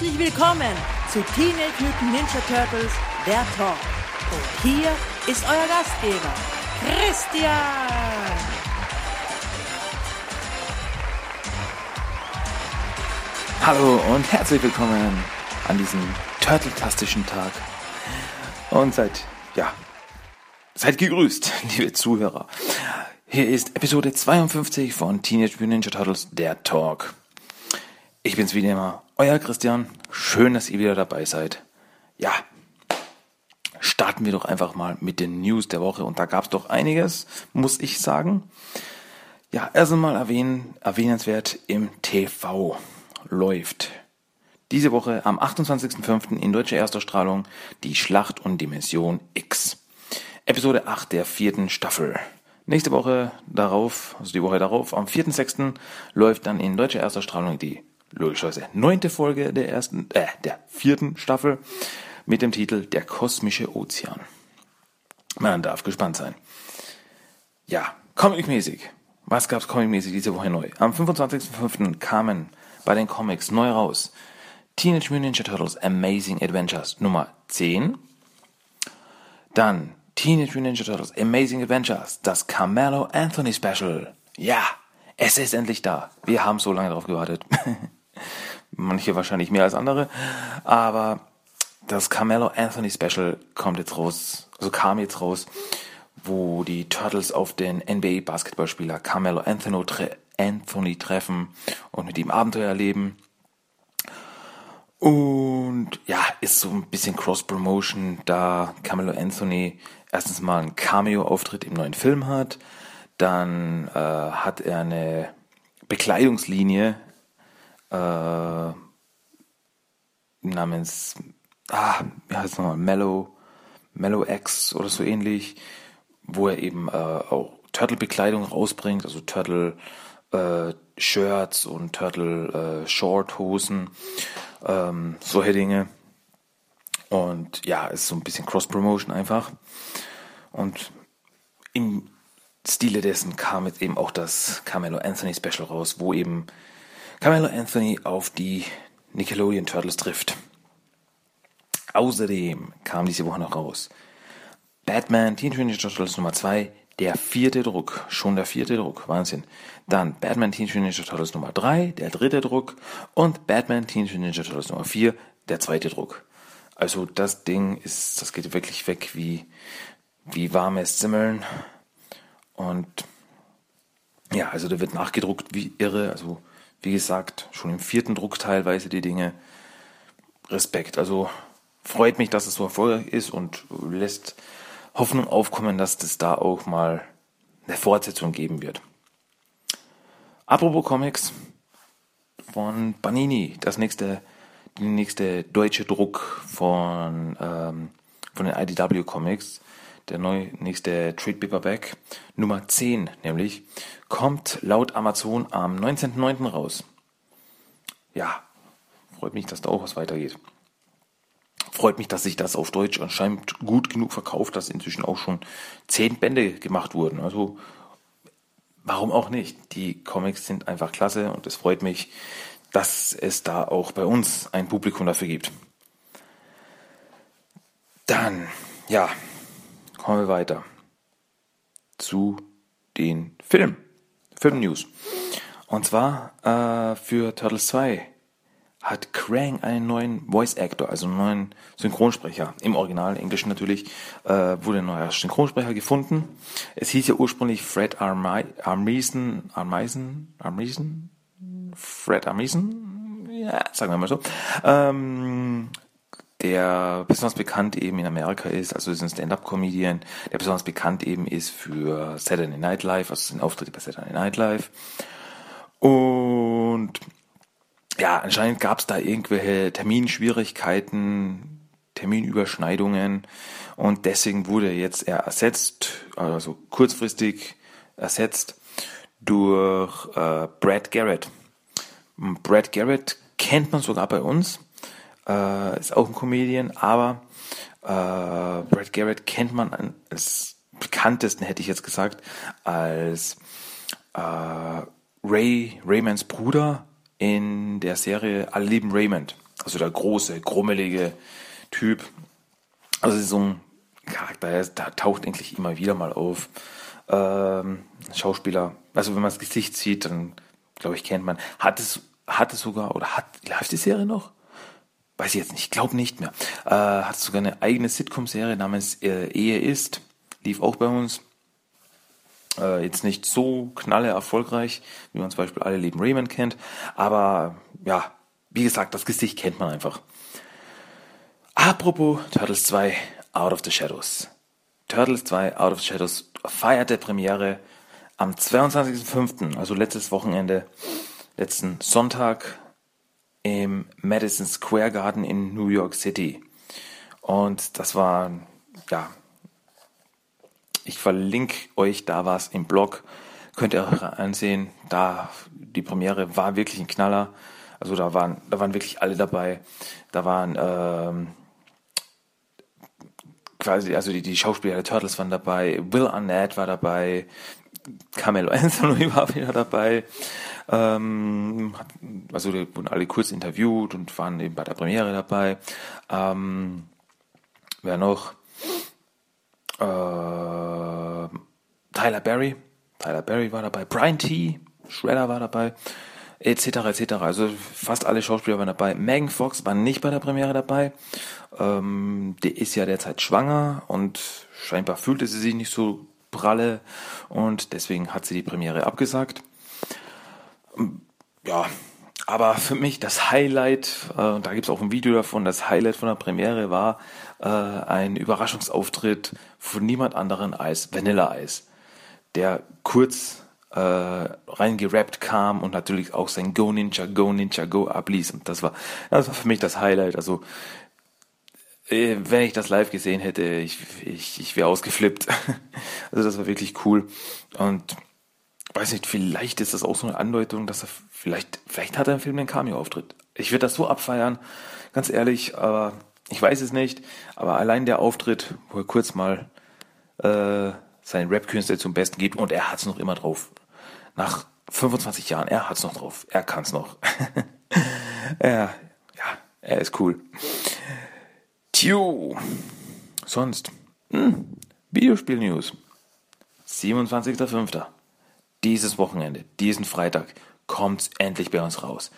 Herzlich willkommen zu Teenage Mutant Ninja Turtles, der Talk. Und hier ist euer Gastgeber, Christian. Hallo und herzlich willkommen an diesem turteltastischen Tag. Und seid, ja, seid gegrüßt, liebe Zuhörer. Hier ist Episode 52 von Teenage Mutant Ninja Turtles, der Talk. Ich bin's wie immer, euer Christian. Schön, dass ihr wieder dabei seid. Ja, starten wir doch einfach mal mit den News der Woche. Und da gab's doch einiges, muss ich sagen. Ja, erst einmal erwähnen, erwähnenswert im TV läuft. Diese Woche am 28.05. in deutscher Erstausstrahlung die Schlacht und Dimension X. Episode 8 der vierten Staffel. Nächste Woche darauf, also die Woche darauf, am 4.06. läuft dann in deutscher Erstausstrahlung die logischerweise neunte Folge der ersten, äh, der vierten Staffel mit dem Titel Der kosmische Ozean. Man darf gespannt sein. Ja, comicmäßig. Was gab's comicmäßig diese Woche neu? Am 25.05. kamen bei den Comics neu raus Teenage Mutant Ninja Turtles Amazing Adventures Nummer 10. Dann Teenage Mutant Ninja Turtles Amazing Adventures, das Carmelo Anthony Special. Ja, es ist endlich da. Wir haben so lange darauf gewartet. Manche wahrscheinlich mehr als andere. Aber das Carmelo Anthony Special kommt jetzt raus, also kam jetzt raus, wo die Turtles auf den NBA Basketballspieler Carmelo Anthony, tre Anthony treffen und mit ihm Abenteuer erleben. Und ja, ist so ein bisschen Cross-Promotion, da Carmelo Anthony erstens mal einen Cameo-Auftritt im neuen Film hat, dann äh, hat er eine Bekleidungslinie äh, namens, ah, wie heißt es nochmal, Mellow, Mellow X oder so ähnlich, wo er eben äh, auch Turtle-Bekleidung rausbringt, also Turtle äh, und Turtle äh, ähm, solche Dinge. Und ja, ist so ein bisschen Cross-Promotion einfach. Und im Stile dessen kam jetzt eben auch das Carmelo Anthony Special raus, wo eben Carmelo Anthony auf die Nickelodeon Turtles trifft. Außerdem kam diese Woche noch raus Batman Teenage Mutant Ninja Turtles Nummer 2, der vierte Druck, schon der vierte Druck, Wahnsinn. Dann Batman Teenage Mutant Ninja Turtles Nummer 3, der dritte Druck und Batman Teenage Mutant Ninja Turtles Nummer 4, der zweite Druck. Also das Ding ist, das geht wirklich weg wie, wie warmes Zimmeln. Und ja, also da wird nachgedruckt wie irre. Also wie gesagt, schon im vierten Druck teilweise die Dinge. Respekt. Also freut mich, dass es so erfolgreich ist und lässt Hoffnung aufkommen, dass es da auch mal eine Fortsetzung geben wird. Apropos Comics von Banini, das nächste, die nächste deutsche Druck von, ähm, von den IDW Comics, der neu, nächste Trade Paperback, Nummer 10 nämlich, kommt laut Amazon am 19.09. raus. Ja, freut mich, dass da auch was weitergeht. Freut mich, dass sich das auf Deutsch anscheinend gut genug verkauft, dass inzwischen auch schon zehn Bände gemacht wurden. Also warum auch nicht? Die Comics sind einfach klasse und es freut mich, dass es da auch bei uns ein Publikum dafür gibt. Dann, ja, kommen wir weiter zu den Film, Film-News. Und zwar äh, für Turtles 2 hat Krang einen neuen Voice Actor, also einen neuen Synchronsprecher. Im Original Englisch natürlich äh, wurde ein neuer Synchronsprecher gefunden. Es hieß ja ursprünglich Fred Armisen, Armisen, Armisen, Fred Armisen, ja, sagen wir mal so. Ähm, der besonders bekannt eben in Amerika ist, also ist ein Stand-up-Comedian, der besonders bekannt eben ist für Saturday Night Live, also sind Auftritte bei Saturday Night Live. Und ja, anscheinend gab es da irgendwelche Terminschwierigkeiten, Terminüberschneidungen und deswegen wurde jetzt er ersetzt, also kurzfristig ersetzt durch äh, Brad Garrett. Brad Garrett kennt man sogar bei uns, äh, ist auch ein Comedian, aber äh, Brad Garrett kennt man als bekanntesten, hätte ich jetzt gesagt, als äh, Ray Raymonds Bruder in der Serie Alle lieben Raymond. Also der große, grummelige Typ. Also so ein Charakter, der taucht eigentlich immer wieder mal auf. Ähm, Schauspieler, also wenn man das Gesicht sieht, dann glaube ich, kennt man. Hat es, hat es sogar, oder hat, läuft die Serie noch? Weiß ich jetzt nicht, ich glaube nicht mehr. Äh, hat sogar eine eigene Sitcom-Serie namens äh, Ehe ist. Lief auch bei uns. Äh, jetzt nicht so knalle erfolgreich, wie man zum Beispiel alle lieben Raymond kennt, aber ja, wie gesagt, das Gesicht kennt man einfach. Apropos Turtles 2 Out of the Shadows. Turtles 2 Out of the Shadows feierte Premiere am 22.05., also letztes Wochenende, letzten Sonntag im Madison Square Garden in New York City. Und das war ja ich verlinke euch da was im Blog. Könnt ihr auch ansehen. Da, die Premiere war wirklich ein Knaller. Also da waren, da waren wirklich alle dabei. Da waren, ähm, quasi, also die, die Schauspieler der Turtles waren dabei. Will Arnett war dabei. Carmelo Anthony war wieder dabei. Ähm, also die wurden alle kurz interviewt und waren eben bei der Premiere dabei. Ähm, wer noch? äh, Tyler Berry, Tyler Berry war dabei, Brian T, Shredder war dabei, etc. etc. Also fast alle Schauspieler waren dabei. Megan Fox war nicht bei der Premiere dabei. Ähm, die ist ja derzeit schwanger und scheinbar fühlte sie sich nicht so pralle und deswegen hat sie die Premiere abgesagt. Ja, aber für mich das Highlight, äh, da gibt es auch ein Video davon, das Highlight von der Premiere war äh, ein Überraschungsauftritt von niemand anderen als Vanilla Ice, der kurz äh, reingerappt kam und natürlich auch sein Go Ninja, Go Ninja, Go abließ. Und das war, das war für mich das Highlight. Also äh, wenn ich das live gesehen hätte, ich, ich, ich wäre ausgeflippt. also das war wirklich cool. Und weiß nicht, vielleicht ist das auch so eine Andeutung, dass er vielleicht, vielleicht hat er im Film einen Cameo-Auftritt. Ich würde das so abfeiern, ganz ehrlich, aber ich weiß es nicht. Aber allein der Auftritt, wo er kurz mal äh, seine Rap-Künste zum Besten gibt und er hat es noch immer drauf. Nach 25 Jahren, er hat es noch drauf. Er kann es noch. ja, ja, er ist cool. Tju, sonst, hm, Videospiel-News. 27.05 dieses Wochenende, diesen Freitag, kommt's endlich bei uns raus.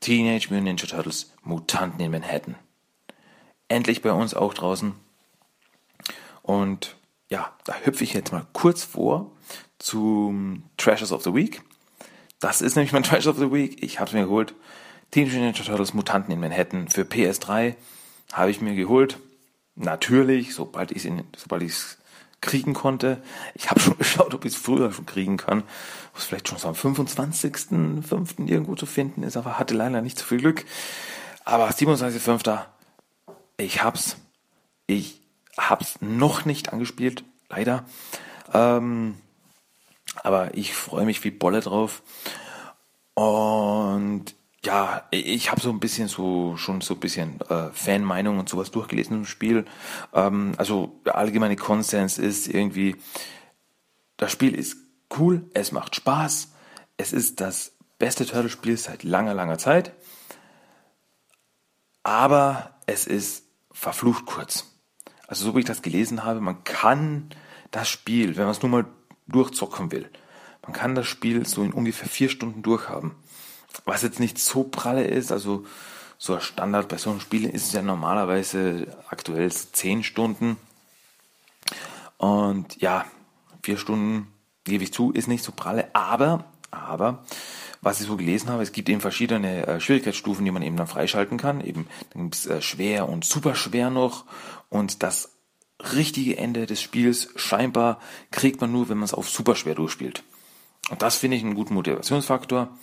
Teenage Mutant Ninja Turtles Mutanten in Manhattan. Endlich bei uns auch draußen. Und ja, da hüpfe ich jetzt mal kurz vor zum Treasures of the Week. Das ist nämlich mein Treasure of the Week. Ich habe es mir geholt. Teenage Mutant Ninja Turtles Mutanten in Manhattan für PS3 habe ich mir geholt. Natürlich, sobald ich es kriegen konnte. Ich habe schon geschaut, ob ich es früher schon kriegen kann. Was vielleicht schon so am 25.05. irgendwo zu finden ist, aber hatte leider nicht so viel Glück. Aber 27.05. Ich hab's. Ich hab's noch nicht angespielt, leider. Ähm, aber ich freue mich wie Bolle drauf. Und ja, ich habe so ein bisschen so schon so ein bisschen äh, Fanmeinung und sowas durchgelesen im Spiel. Ähm, also der allgemeine Konsens ist irgendwie, das Spiel ist cool, es macht Spaß, es ist das beste Turtle-Spiel seit langer, langer Zeit, aber es ist verflucht kurz. Also so wie ich das gelesen habe, man kann das Spiel, wenn man es nur mal durchzocken will, man kann das Spiel so in ungefähr vier Stunden durchhaben was jetzt nicht so pralle ist, also so ein Standard bei so einem Spiel ist es ja normalerweise aktuell zehn Stunden. Und ja, vier Stunden, gebe ich zu, ist nicht so pralle, aber, aber, was ich so gelesen habe, es gibt eben verschiedene äh, Schwierigkeitsstufen, die man eben dann freischalten kann. Eben dann gibt's äh, schwer und super schwer noch. Und das richtige Ende des Spiels scheinbar kriegt man nur, wenn man es auf super schwer durchspielt. Und das finde ich einen guten Motivationsfaktor.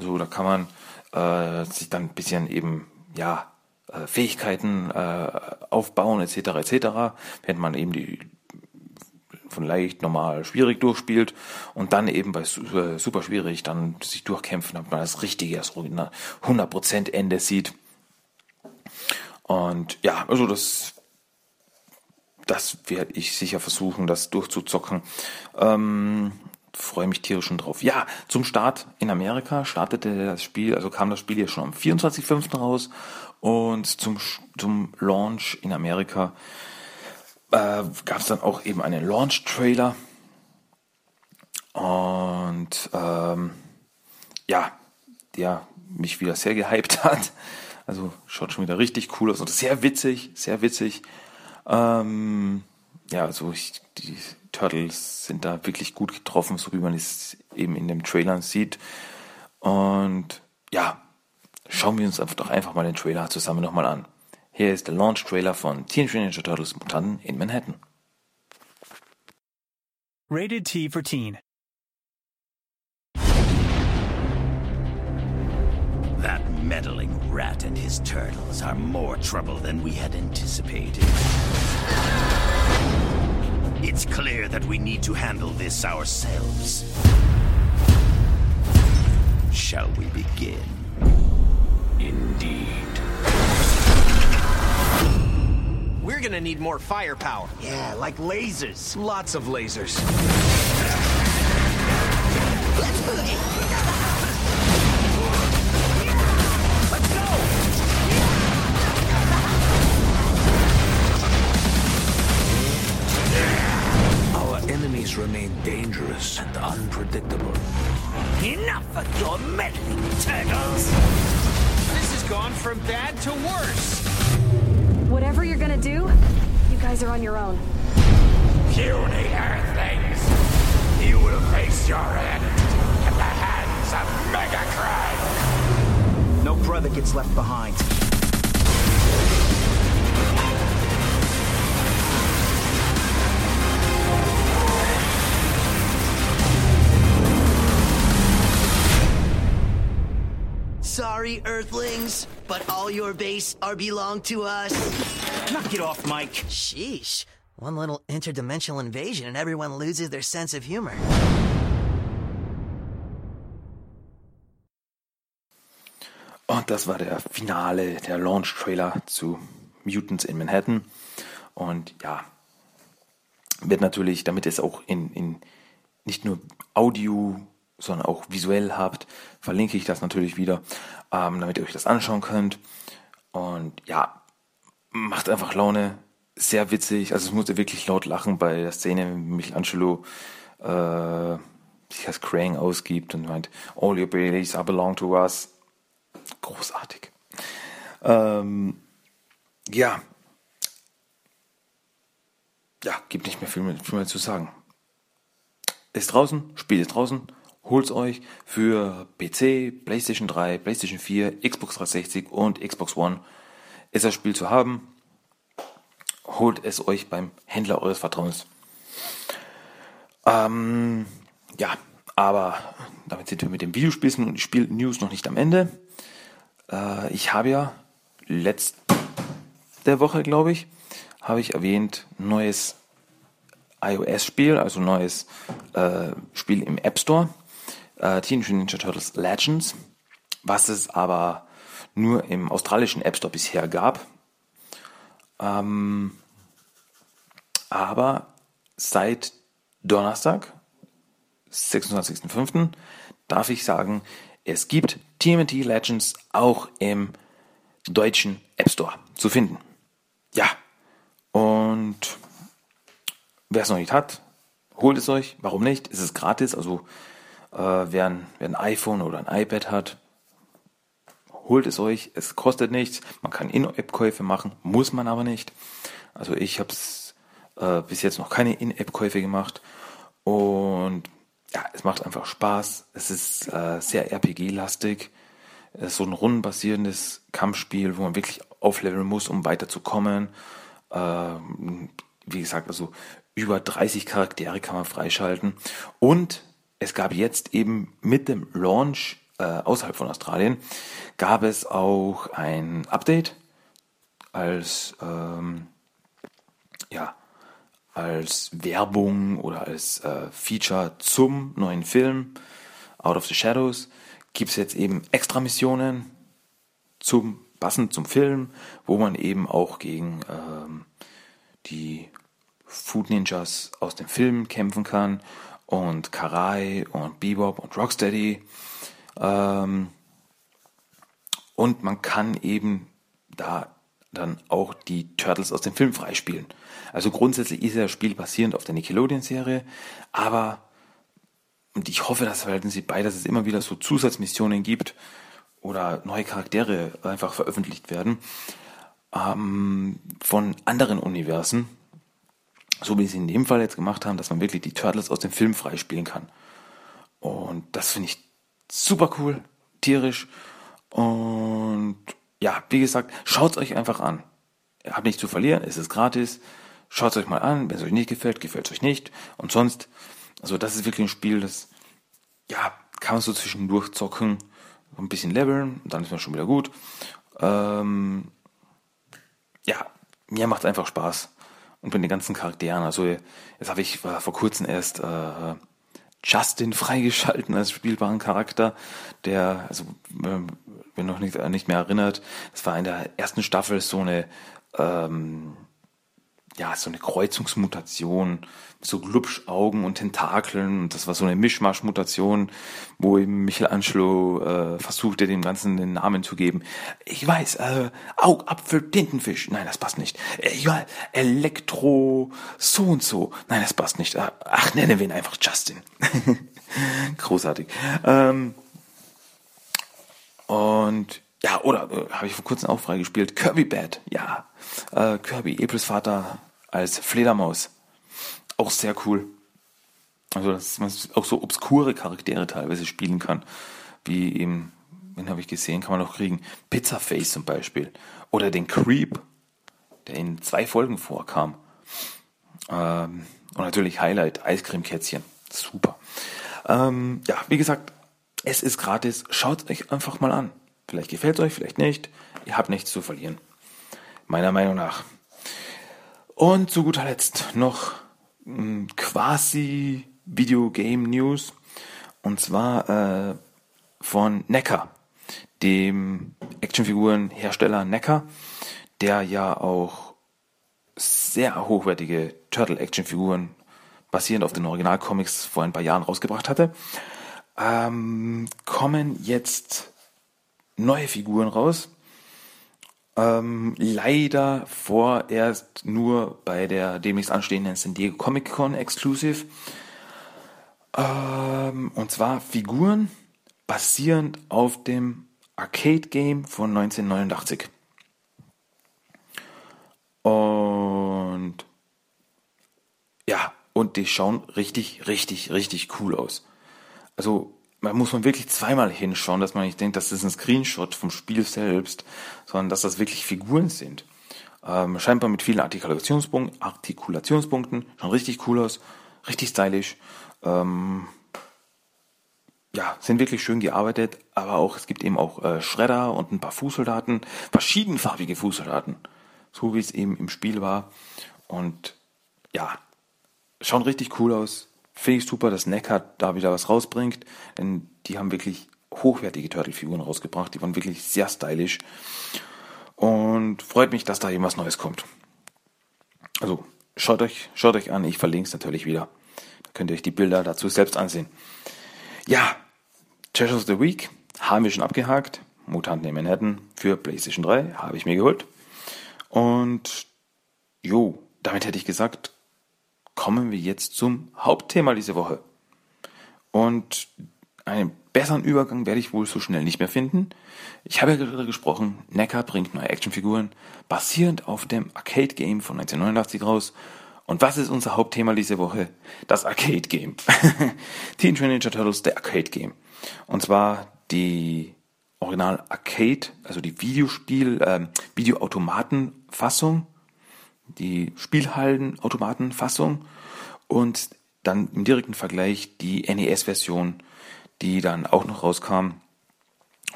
Also da kann man äh, sich dann ein bisschen eben, ja, äh, Fähigkeiten äh, aufbauen etc. etc. Während man eben die von leicht, normal, schwierig durchspielt und dann eben bei äh, super schwierig dann sich durchkämpfen, damit man das richtige, das 100% Ende sieht. Und ja, also das, das werde ich sicher versuchen, das durchzuzocken. Ähm, freue mich tierisch schon drauf. Ja, zum Start in Amerika startete das Spiel, also kam das Spiel ja schon am 24.05. raus und zum, zum Launch in Amerika äh, gab es dann auch eben einen Launch-Trailer und ähm, ja, der mich wieder sehr gehypt hat. Also schaut schon wieder richtig cool aus und sehr witzig, sehr witzig. Ähm, ja, also ich, die Turtles sind da wirklich gut getroffen, so wie man es eben in dem Trailer sieht. Und ja, schauen wir uns einfach doch einfach mal den Trailer zusammen nochmal an. Hier ist der Launch-Trailer von Teenage Mutant Ninja Turtles Mutanten in Manhattan. Rated T for Teen. That meddling rat and his turtles are more trouble than we had anticipated. It's clear that we need to handle this ourselves. Shall we begin? Indeed. We're gonna need more firepower. Yeah, like lasers. Lots of lasers. Let's boogie! Enemies remain dangerous and unpredictable. Enough of your meddling, turtles! This has gone from bad to worse. Whatever you're gonna do, you guys are on your own. Puny Earthlings! You will face your end at the hands of Megacry! No brother gets left behind. Sorry, Earthlings, but all your base are belong to us. Knock it off, Mike. Sheesh. One little interdimensional invasion and everyone loses their sense of humor. Und das war der Finale, der Launch-Trailer zu Mutants in Manhattan. Und ja, wird natürlich, damit es auch in, in nicht nur Audio, sondern auch visuell habt, verlinke ich das natürlich wieder, ähm, damit ihr euch das anschauen könnt. Und ja, macht einfach Laune, sehr witzig. Also es musste wirklich laut lachen bei der Szene, wie Michelangelo äh, sich als Krang ausgibt und meint, all your abilities are belong to us. Großartig. Ähm, ja. Ja, gibt nicht mehr viel mehr, viel mehr zu sagen. Ist draußen, Spiel ist draußen, holt's euch für PC, PlayStation 3, PlayStation 4, Xbox 360 und Xbox One. Ist das Spiel zu haben? Holt es euch beim Händler eures Vertrauens. Ähm, ja, aber damit sind wir mit dem Videospielen und Spiel-News noch nicht am Ende. Äh, ich habe ja letzte Woche, glaube ich, habe ich erwähnt, neues iOS-Spiel, also neues äh, Spiel im App Store, äh, Teenage Ninja Turtles Legends, was es aber nur im australischen App Store bisher gab. Ähm, aber seit Donnerstag, 26.05., darf ich sagen, es gibt TMT Legends auch im deutschen App Store zu finden. Ja, und wer es noch nicht hat, holt es euch. Warum nicht? Es ist gratis, also wer, ein, wer ein iPhone oder ein iPad hat, holt es euch. Es kostet nichts. Man kann In-App-Käufe machen, muss man aber nicht. Also ich habe es äh, bis jetzt noch keine In-App-Käufe gemacht. Und ja, es macht einfach Spaß. Es ist äh, sehr RPG-lastig. Es ist so ein rundenbasierendes Kampfspiel, wo man wirklich aufleveln muss, um weiterzukommen. Ähm, wie gesagt, also über 30 Charaktere kann man freischalten. Und es gab jetzt eben mit dem Launch äh, außerhalb von Australien, gab es auch ein Update als ähm, ja als Werbung oder als äh, Feature zum neuen Film Out of the Shadows. Gibt es jetzt eben extra Missionen zum passend zum Film, wo man eben auch gegen ähm, die Food Ninjas aus dem Film kämpfen kann und Karai und Bebop und Rocksteady. Ähm, und man kann eben da dann auch die Turtles aus dem Film freispielen. Also grundsätzlich ist das Spiel basierend auf der Nickelodeon-Serie, aber und ich hoffe, dass verhalten sie bei, dass es immer wieder so Zusatzmissionen gibt oder neue Charaktere einfach veröffentlicht werden ähm, von anderen Universen, so wie sie in dem Fall jetzt gemacht haben, dass man wirklich die Turtles aus dem Film freispielen kann. Und das finde ich super cool, tierisch und ja, wie gesagt, schaut es euch einfach an. Ihr habt nichts zu verlieren, es ist gratis. Schaut es euch mal an, wenn es euch nicht gefällt, gefällt es euch nicht. Und sonst, also das ist wirklich ein Spiel, das, ja, kann man so zwischendurch zocken, ein bisschen leveln, dann ist man schon wieder gut. Ähm, ja, mir macht es einfach Spaß. Und mit den ganzen Charakteren, also jetzt habe ich vor kurzem erst äh, Justin freigeschalten als spielbaren Charakter, der, also äh, wenn noch nicht, nicht mehr erinnert, das war in der ersten Staffel so eine ähm, ja, so eine Kreuzungsmutation, so Glubschaugen und Tentakeln. Und das war so eine Mischmasch-Mutation, wo eben Michelangelo äh, versuchte, dem Ganzen den Namen zu geben. Ich weiß, äh, Augapfel, Tintenfisch. Nein, das passt nicht. Ich weiß, Elektro, so und so. Nein, das passt nicht. Ach, nennen wir ihn einfach Justin. Großartig. Ähm, und ja, oder äh, habe ich vor kurzem auch freigespielt. Kirby Bad, ja. Äh, Kirby, Epels Vater als Fledermaus. Auch sehr cool. Also, dass man auch so obskure Charaktere teilweise spielen kann. Wie eben, wen habe ich gesehen, kann man noch kriegen. Pizzaface zum Beispiel. Oder den Creep, der in zwei Folgen vorkam. Ähm, und natürlich Highlight, Eiscremekätzchen. Super. Ähm, ja, wie gesagt, es ist gratis. Schaut euch einfach mal an. Vielleicht gefällt es euch, vielleicht nicht. Ihr habt nichts zu verlieren. Meiner Meinung nach. Und zu guter Letzt noch quasi Videogame News. Und zwar äh, von Necker, dem Actionfigurenhersteller Necker, der ja auch sehr hochwertige Turtle-Actionfiguren basierend auf den Originalcomics vor ein paar Jahren rausgebracht hatte, ähm, kommen jetzt neue Figuren raus. Ähm, leider vorerst nur bei der demnächst anstehenden San Diego Comic Con Exclusive. Ähm, und zwar Figuren basierend auf dem Arcade Game von 1989. Und ja, und die schauen richtig, richtig, richtig cool aus. Also man muss man wirklich zweimal hinschauen, dass man nicht denkt, das ist ein Screenshot vom Spiel selbst, sondern dass das wirklich Figuren sind. Ähm, scheinbar mit vielen Artikulationspunkten, Artikulationspunkten, schon richtig cool aus, richtig stylisch. Ähm, ja, sind wirklich schön gearbeitet, aber auch, es gibt eben auch äh, Schredder und ein paar Fußsoldaten, verschiedenfarbige Fußsoldaten, so wie es eben im Spiel war. Und ja, schauen richtig cool aus, Finde ich super, dass Neckart da wieder was rausbringt, denn die haben wirklich hochwertige Turtle-Figuren rausgebracht. Die waren wirklich sehr stylisch. Und freut mich, dass da eben was Neues kommt. Also, schaut euch, schaut euch an. Ich verlinke es natürlich wieder. Da könnt ihr euch die Bilder dazu selbst ansehen. Ja, Treasure of the Week haben wir schon abgehakt. Mutanten in Manhattan für PlayStation 3 habe ich mir geholt. Und jo, damit hätte ich gesagt, kommen wir jetzt zum Hauptthema diese Woche. Und einen besseren Übergang werde ich wohl so schnell nicht mehr finden. Ich habe ja gerade gesprochen, Necker bringt neue Actionfiguren basierend auf dem Arcade Game von 1989 raus. Und was ist unser Hauptthema diese Woche? Das Arcade Game. Teenage Mutant Ninja Turtles, der Arcade Game. Und zwar die Original Arcade, also die Videospiel, ähm, Videoautomatenfassung, die Spielhallen-Automatenfassung und dann im direkten Vergleich die NES-Version, die dann auch noch rauskam,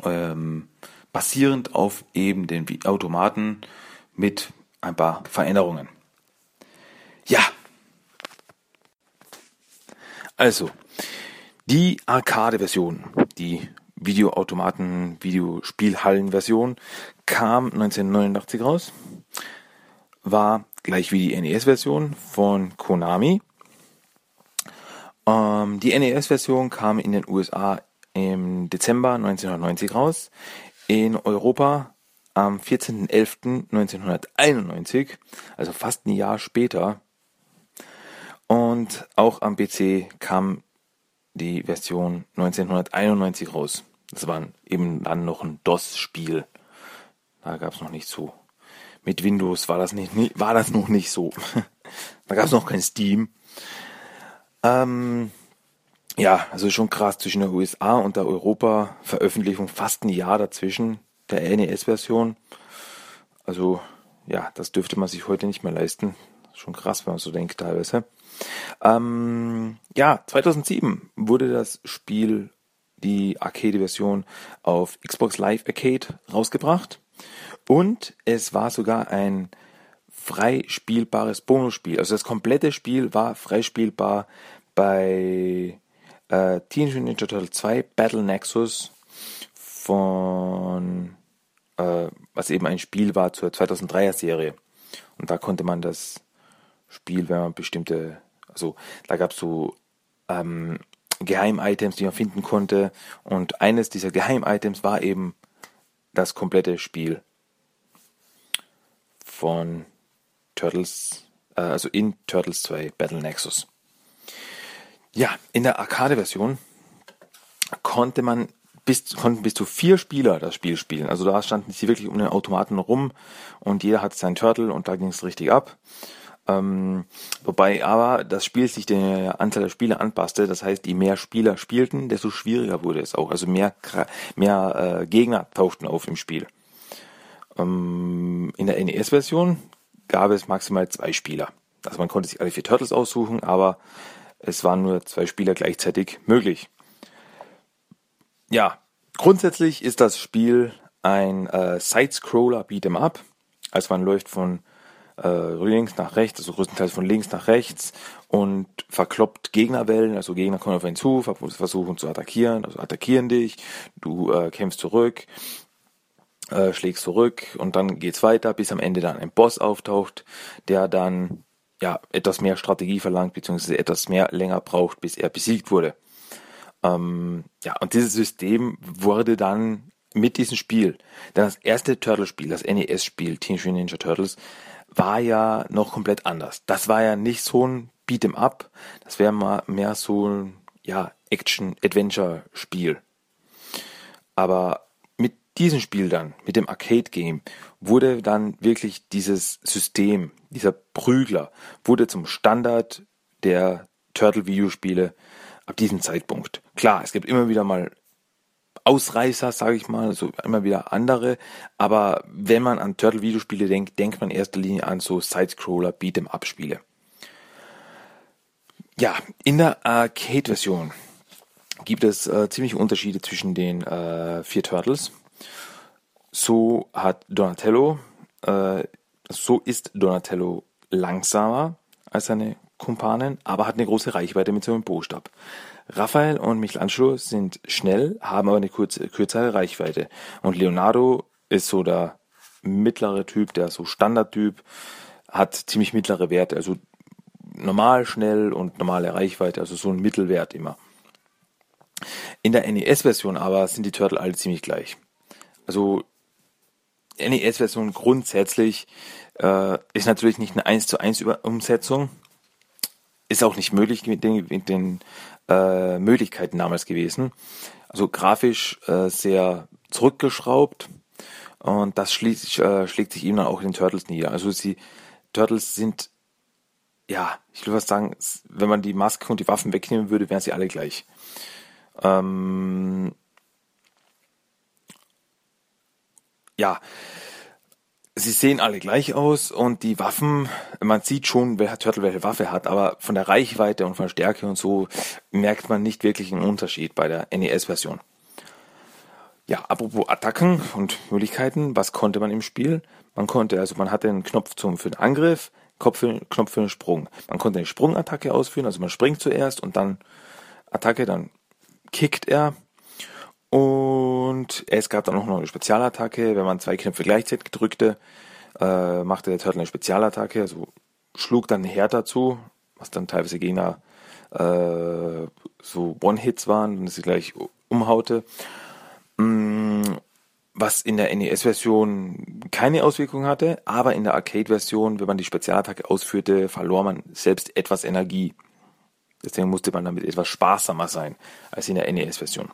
ähm, basierend auf eben den Automaten mit ein paar Veränderungen. Ja. Also, die Arcade-Version, die Videoautomaten, Videospielhallen-Version kam 1989 raus, war gleich wie die NES-Version von Konami. Ähm, die NES-Version kam in den USA im Dezember 1990 raus, in Europa am 14.11.1991, also fast ein Jahr später. Und auch am PC kam die Version 1991 raus. Das war eben dann noch ein DOS-Spiel. Da gab es noch nicht so. Mit Windows war das, nicht, war das noch nicht so. da gab es noch kein Steam. Ähm, ja, also schon krass zwischen der USA und der Europa-Veröffentlichung fast ein Jahr dazwischen der NES-Version. Also ja, das dürfte man sich heute nicht mehr leisten. Schon krass, wenn man so denkt teilweise. Ähm, ja, 2007 wurde das Spiel, die Arcade-Version, auf Xbox Live Arcade rausgebracht. Und es war sogar ein freispielbares Bonusspiel. Also das komplette Spiel war freispielbar bei äh, Teenage Mutant Ninja Turtles 2 Battle Nexus von, äh, was eben ein Spiel war zur 2003er Serie. Und da konnte man das Spiel, wenn man bestimmte, also da gab es so ähm, Geheim-Items, die man finden konnte. Und eines dieser Geheim-Items war eben das komplette Spiel von Turtles, äh, also in Turtles 2 Battle Nexus. Ja, in der Arcade-Version konnte man bis, konnten bis zu vier Spieler das Spiel spielen. Also da standen sie wirklich um den Automaten rum und jeder hat seinen Turtle und da ging es richtig ab. Ähm, wobei aber das Spiel sich der Anzahl der Spieler anpasste. Das heißt, je mehr Spieler spielten, desto schwieriger wurde es auch. Also mehr, mehr äh, Gegner tauchten auf im Spiel. Ähm, in der NES-Version gab es maximal zwei Spieler. Also man konnte sich alle vier Turtles aussuchen, aber es waren nur zwei Spieler gleichzeitig möglich. Ja, grundsätzlich ist das Spiel ein äh, Side-Scroller Beat'em Up. Also man läuft von äh, links nach rechts, also größtenteils von links nach rechts und verkloppt Gegnerwellen, also Gegner kommen auf einen zu, versuchen zu attackieren, also attackieren dich, du äh, kämpfst zurück, äh, schlägst zurück und dann geht's weiter, bis am Ende dann ein Boss auftaucht, der dann ja, etwas mehr Strategie verlangt, beziehungsweise etwas mehr länger braucht, bis er besiegt wurde. Ähm, ja, und dieses System wurde dann mit diesem Spiel, denn das erste Turtle-Spiel, das NES-Spiel, Teenage Mutant Ninja Turtles, war ja noch komplett anders. Das war ja nicht so ein Beat'em Up, das wäre mal mehr so ein, ja, Action-Adventure-Spiel. Aber diesem Spiel dann, mit dem Arcade-Game, wurde dann wirklich dieses System, dieser Prügler, wurde zum Standard der Turtle-Videospiele ab diesem Zeitpunkt. Klar, es gibt immer wieder mal Ausreißer, sage ich mal, also immer wieder andere, aber wenn man an Turtle-Videospiele denkt, denkt man in erster Linie an so Sidescroller, Beat'em-Up-Spiele. Ja, in der Arcade-Version gibt es äh, ziemliche Unterschiede zwischen den äh, vier Turtles. So hat Donatello, äh, so ist Donatello langsamer als seine Kumpanen, aber hat eine große Reichweite mit seinem Bostab. Raphael und Michelangelo sind schnell, haben aber eine kurze, kürzere Reichweite. Und Leonardo ist so der mittlere Typ, der so Standardtyp, hat ziemlich mittlere Werte, also normal, schnell und normale Reichweite, also so ein Mittelwert immer. In der NES-Version aber sind die Turtle alle ziemlich gleich. Also NES-Version grundsätzlich äh, ist natürlich nicht eine 1 zu 1 Umsetzung. Ist auch nicht möglich mit den, mit den äh, Möglichkeiten damals gewesen. Also grafisch äh, sehr zurückgeschraubt und das schließt, äh, schlägt sich ihm dann auch in den Turtles nieder. Also die Turtles sind ja, ich will was sagen, wenn man die Maske und die Waffen wegnehmen würde, wären sie alle gleich. Ähm, ja, sie sehen alle gleich aus und die Waffen, man sieht schon, wer Turtle welche Waffe hat, aber von der Reichweite und von der Stärke und so merkt man nicht wirklich einen Unterschied bei der NES-Version. Ja, apropos Attacken und Möglichkeiten, was konnte man im Spiel? Man konnte, also man hatte einen Knopf zum, für den Angriff, Knopf für, Knopf für den Sprung. Man konnte eine Sprungattacke ausführen, also man springt zuerst und dann Attacke, dann kickt er. Und es gab dann auch noch eine Spezialattacke, wenn man zwei Knöpfe gleichzeitig drückte, äh, machte der Turtle eine Spezialattacke, also schlug dann härter zu, was dann teilweise Gegner äh, so One-Hits waren und sie gleich umhaute. Mm, was in der NES-Version keine Auswirkung hatte, aber in der Arcade-Version, wenn man die Spezialattacke ausführte, verlor man selbst etwas Energie. Deswegen musste man damit etwas sparsamer sein als in der NES-Version.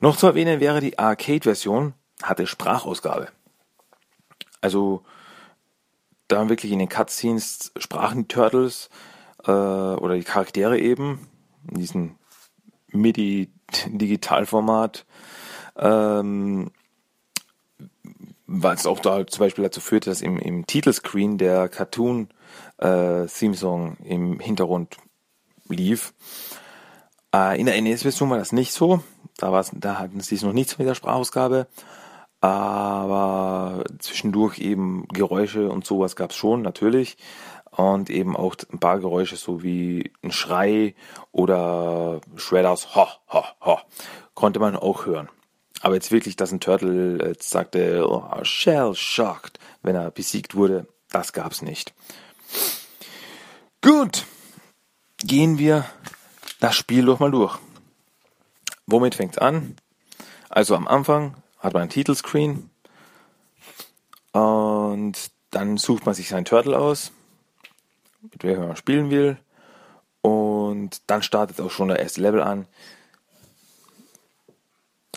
Noch zu erwähnen wäre, die Arcade-Version hatte Sprachausgabe. Also da wirklich in den Cutscenes sprachen die Turtles äh, oder die Charaktere eben in diesem MIDI-Digitalformat ähm, was auch da zum Beispiel dazu führte, dass im, im Titelscreen der Cartoon äh, Theme Song im Hintergrund lief. Äh, in der NES-Version war das nicht so. Da, da hatten sie es noch nichts mit der Sprachausgabe. Aber zwischendurch eben Geräusche und sowas gab es schon, natürlich. Und eben auch ein paar Geräusche, so wie ein Schrei oder Shredders Ho, Ho, Ho, konnte man auch hören. Aber jetzt wirklich, dass ein Turtle jetzt sagte, oh, shell shocked, wenn er besiegt wurde, das gab's nicht. Gut, gehen wir das Spiel doch mal durch. Womit fängt's an? Also am Anfang hat man ein Titelscreen und dann sucht man sich seinen Turtle aus, mit welchem man spielen will und dann startet auch schon der erste Level an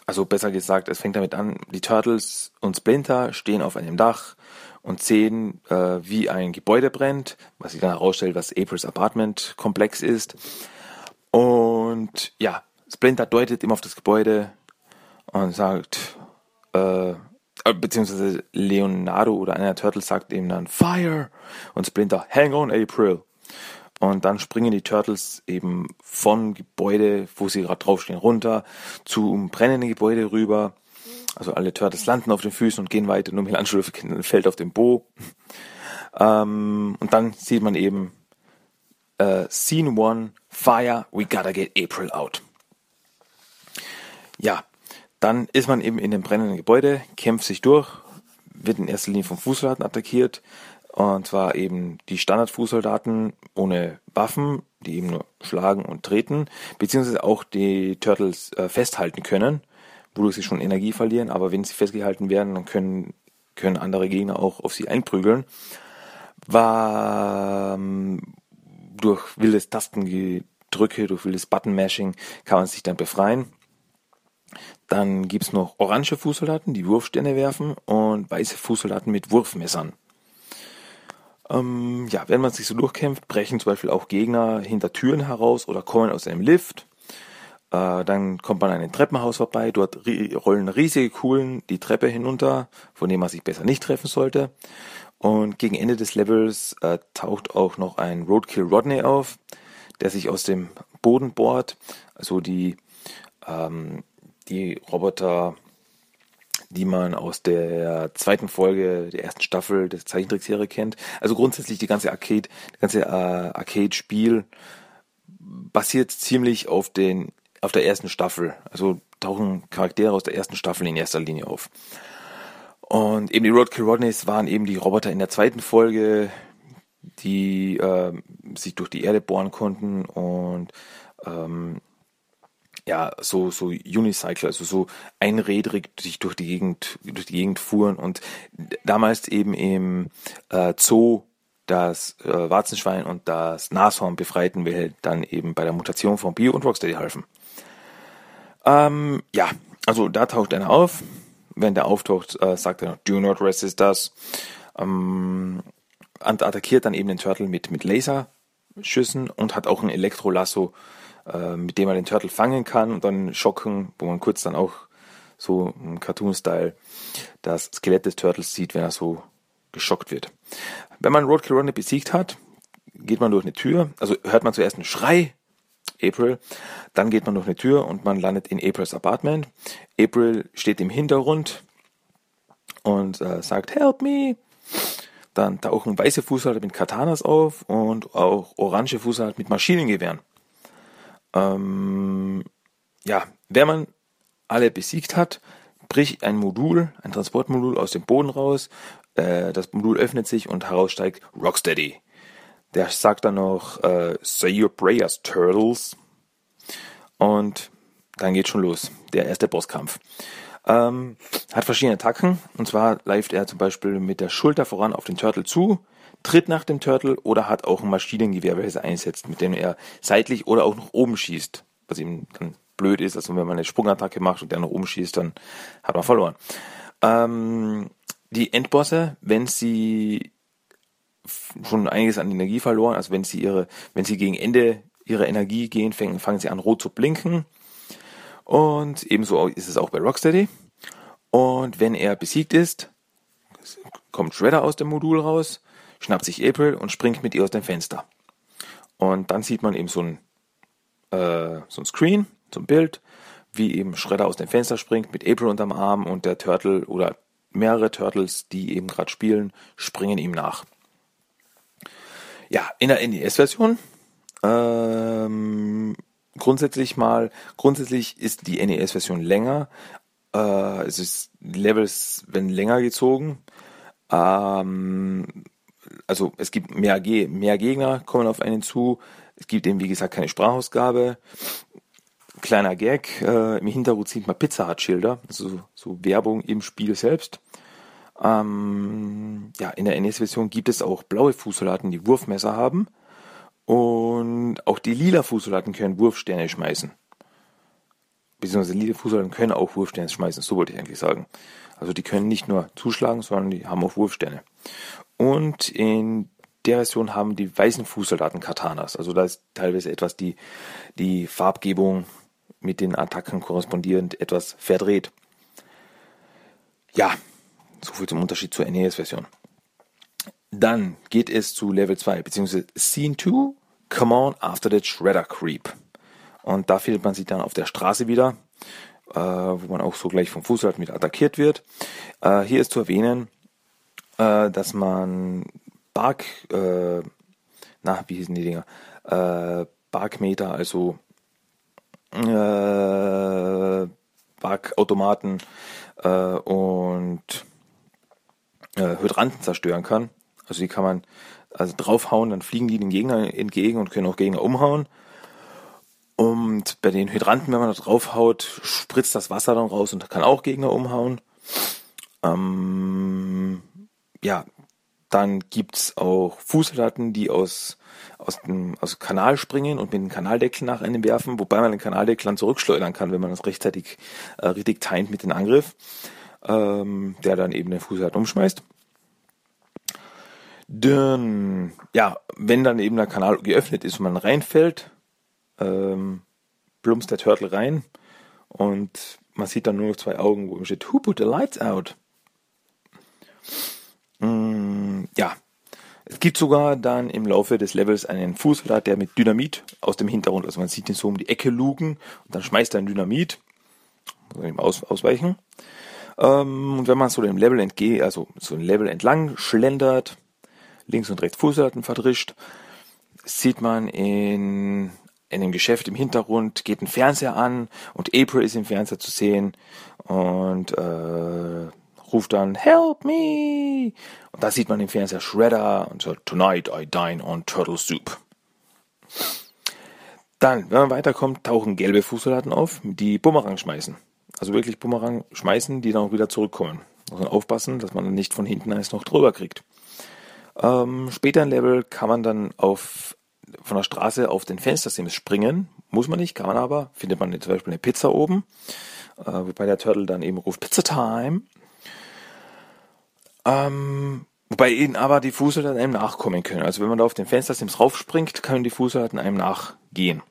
also besser gesagt, es fängt damit an, die Turtles und Splinter stehen auf einem Dach und sehen, äh, wie ein Gebäude brennt, was sich dann herausstellt, was Aprils Apartment-Komplex ist. Und ja, Splinter deutet immer auf das Gebäude und sagt, äh, äh beziehungsweise Leonardo oder einer der Turtles sagt ihm dann Fire und Splinter Hang on April. Und dann springen die Turtles eben vom Gebäude, wo sie gerade draufstehen, runter zum brennenden Gebäude rüber. Also alle Turtles landen auf den Füßen und gehen weiter. Nur Michelangelo fällt auf den Bo. Ähm, und dann sieht man eben äh, Scene 1, Fire, we gotta get April out. Ja, dann ist man eben in dem brennenden Gebäude, kämpft sich durch, wird in erster Linie vom Fußsoldaten attackiert, und zwar eben die Standardfußsoldaten ohne Waffen, die eben nur schlagen und treten, beziehungsweise auch die Turtles äh, festhalten können, wodurch sie schon Energie verlieren, aber wenn sie festgehalten werden, dann können, können andere Gegner auch auf sie einprügeln. War durch wildes Tastengedrücke, durch wildes Button-Mashing kann man sich dann befreien. Dann gibt's noch orange Fußsoldaten, die Wurfsterne werfen und weiße Fußsoldaten mit Wurfmessern. Ähm, ja, wenn man sich so durchkämpft, brechen zum Beispiel auch Gegner hinter Türen heraus oder kommen aus einem Lift. Äh, dann kommt man an ein Treppenhaus vorbei, dort rollen riesige Kugeln die Treppe hinunter, von dem man sich besser nicht treffen sollte. Und gegen Ende des Levels äh, taucht auch noch ein Roadkill Rodney auf, der sich aus dem Boden bohrt. Also die, ähm, die Roboter die man aus der zweiten Folge der ersten Staffel der Zeichentrickserie kennt. Also grundsätzlich die ganze Arcade, das ganze äh, Arcade-Spiel basiert ziemlich auf den auf der ersten Staffel. Also tauchen Charaktere aus der ersten Staffel in erster Linie auf. Und eben die Roadkill Rodneys waren eben die Roboter in der zweiten Folge, die äh, sich durch die Erde bohren konnten und ähm, ja, so, so Unicycle, also so einrädrig sich durch die Gegend, durch die Gegend fuhren und damals eben im äh, Zoo das äh, Warzenschwein und das Nashorn befreiten will, dann eben bei der Mutation von Bio und Rocksteady helfen. Ähm, ja, also da taucht einer auf. Wenn der auftaucht, äh, sagt er noch, do not resist us. Ähm, attackiert dann eben den Turtle mit, mit Laserschüssen und hat auch ein Elektrolasso, äh, mit dem man den Turtle fangen kann und dann schocken, wo man kurz dann auch so im Cartoon-Style das Skelett des Turtles sieht, wenn er so geschockt wird. Wenn man Roadkill Ronnie besiegt hat, geht man durch eine Tür, also hört man zuerst einen Schrei, April, dann geht man durch eine Tür und man landet in Aprils Apartment. April steht im Hintergrund und äh, sagt, help me. Dann tauchen weiße Fußhalter mit Katanas auf und auch orange Fußhalter mit Maschinengewehren. Ähm, ja, wenn man alle besiegt hat, bricht ein Modul, ein Transportmodul aus dem Boden raus. Äh, das Modul öffnet sich und heraus steigt Rocksteady. Der sagt dann noch, äh, say your prayers, Turtles. Und dann geht schon los. Der erste Bosskampf. Ähm, hat verschiedene Attacken. Und zwar läuft er zum Beispiel mit der Schulter voran auf den Turtle zu, tritt nach dem Turtle oder hat auch ein Maschinengewehr, welches er einsetzt, mit dem er seitlich oder auch nach oben schießt. Was ihm dann blöd ist. Also wenn man eine Sprungattacke macht und der nach oben schießt, dann hat man verloren. Ähm, die Endbosse, wenn sie schon einiges an Energie verloren, also wenn sie ihre, wenn sie gegen Ende ihrer Energie gehen, fangen, fangen sie an rot zu blinken. Und ebenso ist es auch bei Rocksteady. Und wenn er besiegt ist, kommt Shredder aus dem Modul raus, schnappt sich April und springt mit ihr aus dem Fenster. Und dann sieht man eben so ein, äh, so ein Screen, so ein Bild, wie eben Shredder aus dem Fenster springt mit April unterm Arm und der Turtle oder mehrere Turtles, die eben gerade spielen, springen ihm nach. Ja, in der NES-Version ähm, grundsätzlich mal, grundsätzlich ist die NES-Version länger. Äh, es ist Levels werden länger gezogen. Ähm, also es gibt mehr, Ge mehr Gegner kommen auf einen zu. Es gibt eben wie gesagt keine Sprachausgabe. Kleiner Gag, äh, im Hintergrund sieht man Pizza Hut Schilder, also so Werbung im Spiel selbst. Ähm, ja, in der NES-Version gibt es auch blaue Fußsoldaten, die Wurfmesser haben. Und auch die lila Fußsoldaten können Wurfsterne schmeißen. Beziehungsweise lila Fußsoldaten können auch Wurfsterne schmeißen, so wollte ich eigentlich sagen. Also die können nicht nur zuschlagen, sondern die haben auch Wurfsterne. Und in der Version haben die weißen Fußsoldaten Katanas. Also da ist teilweise etwas die, die Farbgebung mit den Attacken korrespondierend etwas verdreht. Ja, soviel zum Unterschied zur NES-Version. Dann geht es zu Level 2, beziehungsweise Scene 2, Come on after the Shredder Creep. Und da findet man sich dann auf der Straße wieder, äh, wo man auch so gleich vom Fußsoldat mit attackiert wird. Äh, hier ist zu erwähnen, äh, dass man Bark, äh, na, wie hießen die Dinger? Äh, Barkmeter, also äh, Barkautomaten äh, und äh, Hydranten zerstören kann. Also die kann man also draufhauen, dann fliegen die den Gegner entgegen und können auch Gegner umhauen. Und bei den Hydranten, wenn man da draufhaut, spritzt das Wasser dann raus und kann auch Gegner umhauen. Ähm, ja, dann gibt's auch Fußsoldaten, die aus, aus dem, aus Kanal springen und mit dem Kanaldeckel nach einem werfen, wobei man den Kanaldeckel dann zurückschleudern kann, wenn man das rechtzeitig äh, richtig timet mit dem Angriff, ähm, der dann eben den Fußsoldaten umschmeißt. Dann, ja, wenn dann eben der Kanal geöffnet ist und man reinfällt, ähm, plumpst der Turtle rein und man sieht dann nur noch zwei Augen, wo steht, Who put the lights out? Mm, ja, es gibt sogar dann im Laufe des Levels einen Fußsoldat, der mit Dynamit aus dem Hintergrund, also man sieht ihn so um die Ecke lugen und dann schmeißt er ein Dynamit, muss man ihm aus, ausweichen. Ähm, und wenn man so dem Level entgeht, also so ein Level entlang schlendert, links und rechts Fußsoldaten verdrischt, sieht man in, in dem Geschäft im Hintergrund, geht ein Fernseher an und April ist im Fernseher zu sehen und äh, ruft dann Help me! Und da sieht man im Fernseher Shredder und so Tonight I dine on Turtle Soup. Dann, wenn man weiterkommt, tauchen gelbe Fußsoldaten auf, die Bumerang schmeißen. Also wirklich Bumerang schmeißen, die dann auch wieder zurückkommen. Muss man aufpassen, dass man nicht von hinten eins noch drüber kriegt. Ähm, später im Level kann man dann auf, von der Straße auf den Fenstersims springen. Muss man nicht, kann man aber. Findet man zum Beispiel eine Pizza oben. Äh, wobei der Turtle dann eben ruft Pizza Time. Ähm, Wobei ihnen aber die Fußsoldaten einem nachkommen können. Also wenn man da auf den Fenstersims raufspringt, können die Fußsoldaten einem nachgehen.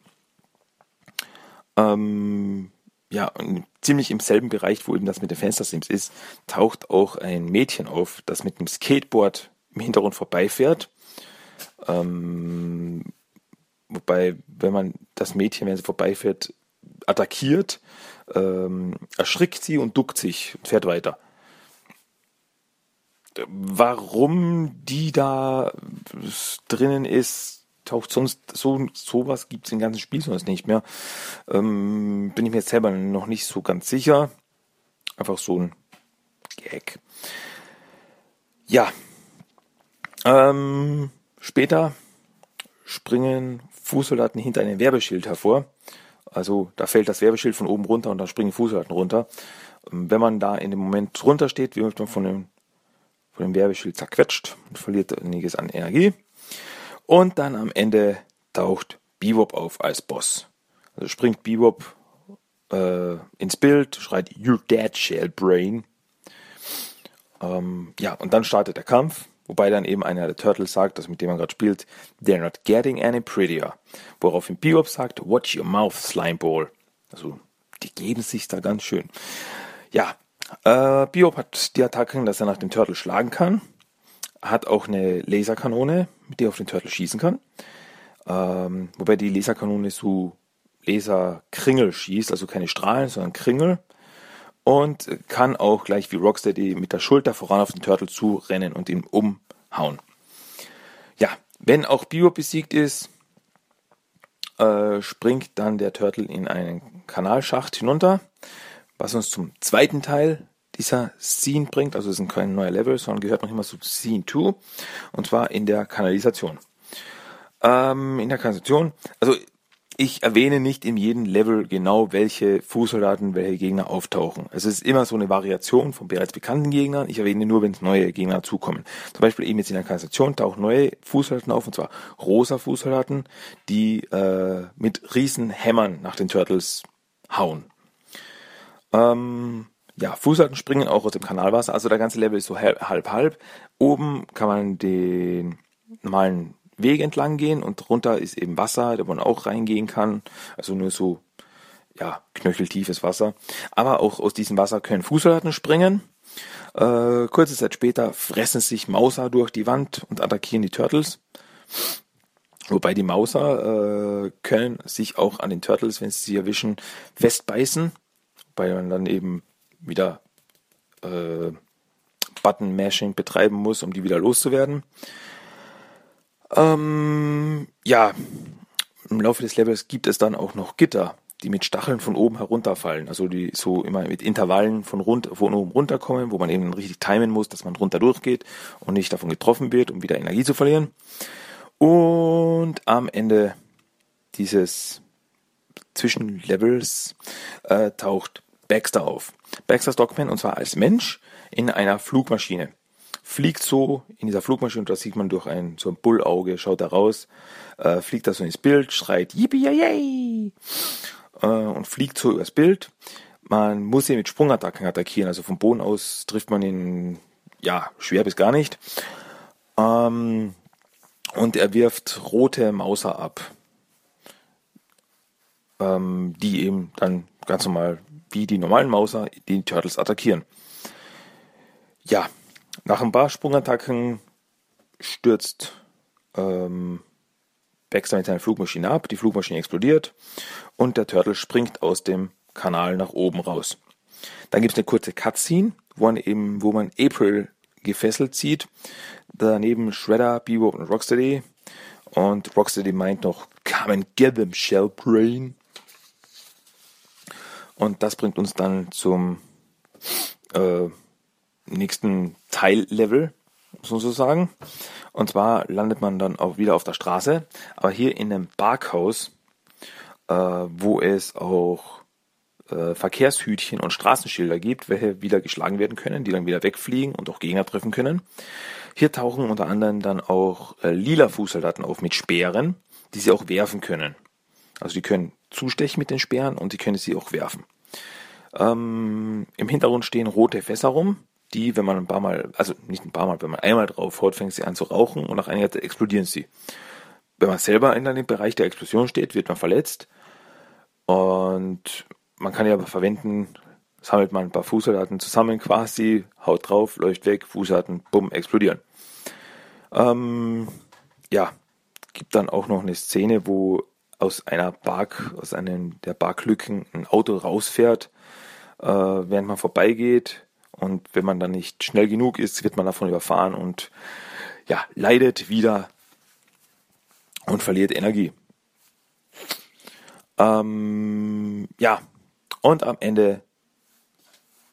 Ähm, ja, ziemlich im selben Bereich, wo eben das mit den Fenstersims ist, taucht auch ein Mädchen auf, das mit einem Skateboard im Hintergrund vorbeifährt. Ähm, wobei, wenn man das Mädchen, wenn sie vorbeifährt, attackiert, ähm, erschrickt sie und duckt sich und fährt weiter. Warum die da drinnen ist, taucht sonst so sowas gibt es im ganzen Spiel sonst nicht mehr. Ähm, bin ich mir jetzt selber noch nicht so ganz sicher. Einfach so ein Gag. Ja. Ähm, später springen Fußsoldaten hinter einem Werbeschild hervor. Also da fällt das Werbeschild von oben runter und dann springen Fußsoldaten runter. Ähm, wenn man da in dem Moment drunter steht, wird man von dem, von dem Werbeschild zerquetscht und verliert einiges an Energie. Und dann am Ende taucht Bebop auf als Boss. Also springt Bebop äh, ins Bild, schreit You're dead, Shellbrain. Ähm, ja, und dann startet der Kampf, wobei dann eben einer der Turtles sagt, das mit dem man gerade spielt, They're not getting any prettier. Woraufhin Bebop sagt, Watch your mouth, Slimeball. Also, die geben sich da ganz schön. Ja, äh, Bebop hat die Attacken, dass er nach dem Turtle schlagen kann hat auch eine Laserkanone, mit der er auf den Turtle schießen kann. Ähm, wobei die Laserkanone so Laserkringel schießt, also keine Strahlen, sondern Kringel. Und kann auch gleich wie Rocksteady mit der Schulter voran auf den Turtle zu rennen und ihn umhauen. Ja, wenn auch Bio besiegt ist, äh, springt dann der Turtle in einen Kanalschacht hinunter, was uns zum zweiten Teil dieser Scene bringt. Also es sind kein neuer Level, sondern gehört noch immer zu Scene 2. Und zwar in der Kanalisation. Ähm, in der Kanalisation, also ich erwähne nicht in jedem Level genau, welche Fußsoldaten, welche Gegner auftauchen. Es ist immer so eine Variation von bereits bekannten Gegnern. Ich erwähne nur, wenn neue Gegner zukommen. Zum Beispiel eben jetzt in der Kanalisation tauchen neue Fußsoldaten auf, und zwar rosa Fußsoldaten, die äh, mit riesen Hämmern nach den Turtles hauen. Ähm, ja, Fußsoldaten springen auch aus dem Kanalwasser, also der ganze Level ist so halb-halb. Oben kann man den normalen Weg entlang gehen und drunter ist eben Wasser, da man auch reingehen kann. Also nur so, ja, knöcheltiefes Wasser. Aber auch aus diesem Wasser können Fußsoldaten springen. Äh, kurze Zeit später fressen sich Mauser durch die Wand und attackieren die Turtles. Wobei die Mauser äh, können sich auch an den Turtles, wenn sie sie erwischen, festbeißen. Wobei man dann eben wieder äh, Button-Mashing betreiben muss, um die wieder loszuwerden. Ähm, ja, im Laufe des Levels gibt es dann auch noch Gitter, die mit Stacheln von oben herunterfallen. Also die so immer mit Intervallen von, rund, von oben runterkommen, wo man eben richtig timen muss, dass man runter durchgeht und nicht davon getroffen wird, um wieder Energie zu verlieren. Und am Ende dieses Zwischenlevels äh, taucht Baxter auf. Baxter Stockman und zwar als Mensch in einer Flugmaschine. Fliegt so in dieser Flugmaschine, da sieht man durch ein so ein Bullauge, schaut da raus, äh, fliegt da so ins Bild, schreit Yippie yay äh, und fliegt so übers Bild. Man muss ihn mit Sprungattacken attackieren, also vom Boden aus trifft man ihn ja schwer bis gar nicht. Ähm, und er wirft rote Mauser ab, ähm, die eben dann ganz normal wie die normalen Mauser die Turtles attackieren. Ja, nach ein paar Sprungattacken stürzt ähm, Baxter mit seiner Flugmaschine ab, die Flugmaschine explodiert und der Turtle springt aus dem Kanal nach oben raus. Dann gibt es eine kurze Cutscene, wo man eben, wo man April gefesselt sieht. Daneben Shredder, Bebop und Rocksteady. Und Rocksteady meint noch, come and get them, Shellbrain. Und das bringt uns dann zum äh, nächsten Teillevel, muss man so sagen. Und zwar landet man dann auch wieder auf der Straße, aber hier in einem Parkhaus, äh, wo es auch äh, Verkehrshütchen und Straßenschilder gibt, welche wieder geschlagen werden können, die dann wieder wegfliegen und auch Gegner treffen können. Hier tauchen unter anderem dann auch äh, lila Fußsoldaten auf mit Speeren, die sie auch werfen können. Also die können zustechen mit den Speeren und die können sie auch werfen. Ähm, Im Hintergrund stehen rote Fässer rum, die, wenn man ein paar Mal, also nicht ein paar Mal, wenn man einmal drauf haut, fängt sie an zu rauchen und nach einiger Zeit explodieren sie. Wenn man selber in dem Bereich der Explosion steht, wird man verletzt. Und man kann ja aber verwenden, sammelt man ein paar Fußsoldaten zusammen quasi, haut drauf, leuchtet weg, Fußsoldaten, bumm, explodieren. Ähm, ja, gibt dann auch noch eine Szene, wo aus einer Bark, aus einem der Barklücken ein Auto rausfährt, äh, während man vorbeigeht. Und wenn man dann nicht schnell genug ist, wird man davon überfahren und ja, leidet wieder und verliert Energie. Ähm, ja, und am Ende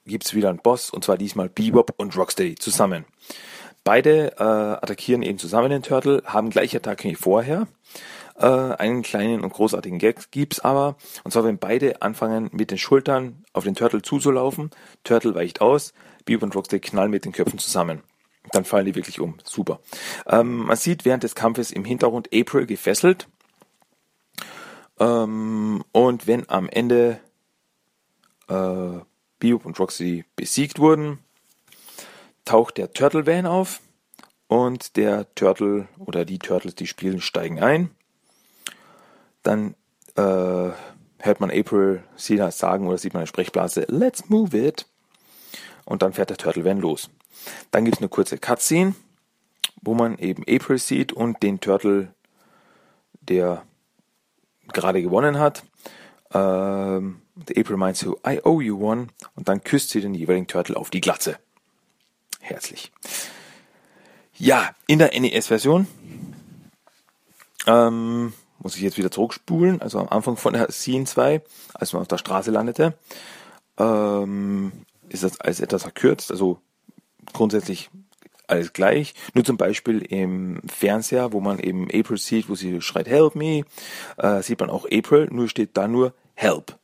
gibt's wieder einen Boss, und zwar diesmal Bebop und Rocksteady zusammen. Beide äh, attackieren eben zusammen den Turtle, haben gleiche Attacke wie vorher. Äh, einen kleinen und großartigen Gag gibt's aber. Und zwar, wenn beide anfangen, mit den Schultern auf den Turtle zuzulaufen, Turtle weicht aus, Bebop und Rocksteady knallen mit den Köpfen zusammen. Dann fallen die wirklich um. Super. Ähm, man sieht während des Kampfes im Hintergrund April gefesselt. Ähm, und wenn am Ende äh, Bebop und Roxy besiegt wurden, taucht der Turtle Van auf und der Turtle oder die Turtles, die spielen, steigen ein. Dann äh, hört man April Sina sagen oder sieht man eine Sprechblase, let's move it. Und dann fährt der Turtle Van los. Dann gibt es eine kurze Cutscene, wo man eben April sieht und den Turtle, der gerade gewonnen hat. Ähm, April meint so, I owe you one. Und dann küsst sie den jeweiligen Turtle auf die Glatze. Herzlich. Ja, in der NES-Version ähm, muss ich jetzt wieder zurückspulen. Also am Anfang von der Scene 2, als man auf der Straße landete, ähm, ist das alles etwas verkürzt. Also grundsätzlich alles gleich. Nur zum Beispiel im Fernseher, wo man eben April sieht, wo sie schreit Help me, äh, sieht man auch April, nur steht da nur Help.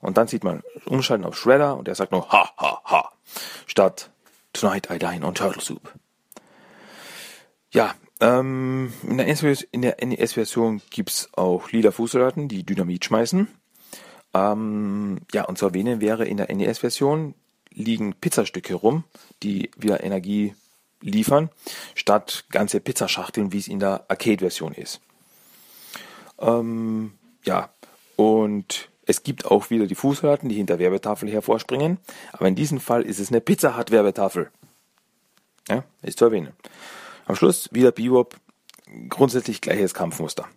Und dann sieht man umschalten auf Shredder und der sagt nur Ha ha ha statt Tonight I dine on Turtle Soup. Ja, ähm, in der NES-Version gibt's auch lila Fußsoldaten, die Dynamit schmeißen. Ähm, ja, und zu erwähnen wäre, in der NES-Version liegen Pizzastücke rum, die wieder Energie liefern, statt ganze Pizzaschachteln, wie es in der Arcade-Version ist. Ähm, ja, und es gibt auch wieder die Fußsoldaten, die hinter Werbetafel hervorspringen, aber in diesem Fall ist es eine Pizza Hut Werbetafel. Ja, ist zu erwähnen. Am Schluss wieder Bebop, grundsätzlich gleiches Kampfmuster.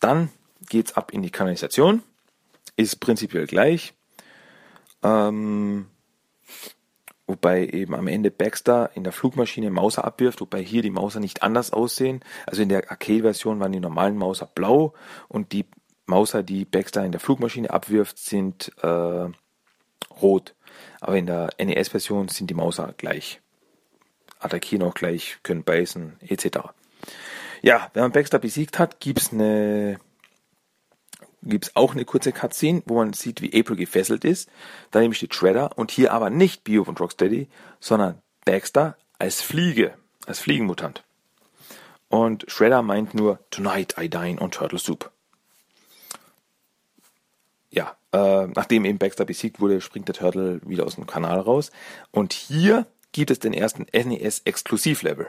Dann geht's ab in die Kanalisation, ist prinzipiell gleich. Ähm, wobei eben am Ende Baxter in der Flugmaschine Mauser abwirft, wobei hier die Mauser nicht anders aussehen. Also in der Arcade-Version waren die normalen Mauser blau und die Mauser, die Baxter in der Flugmaschine abwirft, sind äh, rot. Aber in der NES-Version sind die Mauser gleich. Attackieren auch gleich, können beißen, etc. Ja, wenn man Baxter besiegt hat, gibt's eine gibt's auch eine kurze Cutscene, wo man sieht, wie April gefesselt ist. Daneben steht Shredder und hier aber nicht Bio von Rocksteady, sondern Baxter als Fliege, als Fliegenmutant. Und Shredder meint nur Tonight I dine on Turtle Soup. Ja, äh, nachdem eben Baxter besiegt wurde, springt der Turtle wieder aus dem Kanal raus. Und hier gibt es den ersten NES-Exklusivlevel.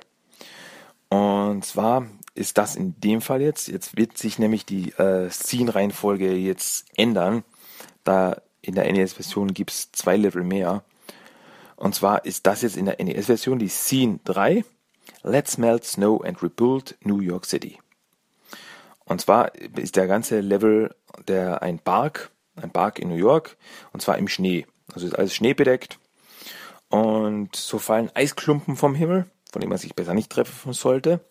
Und zwar ist das in dem Fall jetzt. Jetzt wird sich nämlich die äh, Scene-Reihenfolge jetzt ändern. Da in der NES-Version gibt es zwei Level mehr. Und zwar ist das jetzt in der NES-Version die Scene 3. Let's Melt Snow and Rebuild New York City. Und zwar ist der ganze Level der ein Park, ein Park in New York, und zwar im Schnee. Also ist alles schneebedeckt. Und so fallen Eisklumpen vom Himmel, von dem man sich besser nicht treffen sollte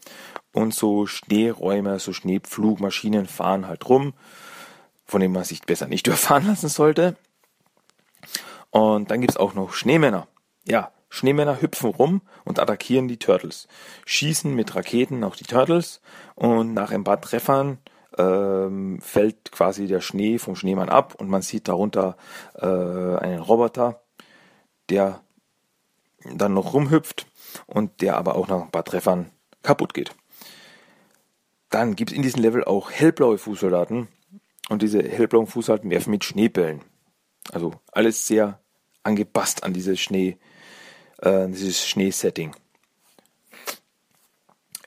und so Schneeräume, so Schneepflugmaschinen fahren halt rum, von denen man sich besser nicht überfahren lassen sollte. Und dann gibt's auch noch Schneemänner. Ja, Schneemänner hüpfen rum und attackieren die Turtles, schießen mit Raketen auf die Turtles und nach ein paar Treffern ähm, fällt quasi der Schnee vom Schneemann ab und man sieht darunter äh, einen Roboter, der dann noch rumhüpft und der aber auch nach ein paar Treffern kaputt geht. Dann gibt es in diesem Level auch hellblaue Fußsoldaten. Und diese hellblauen Fußsoldaten werfen mit Schneebällen. Also alles sehr angepasst an diese Schnee, äh, dieses Schneesetting.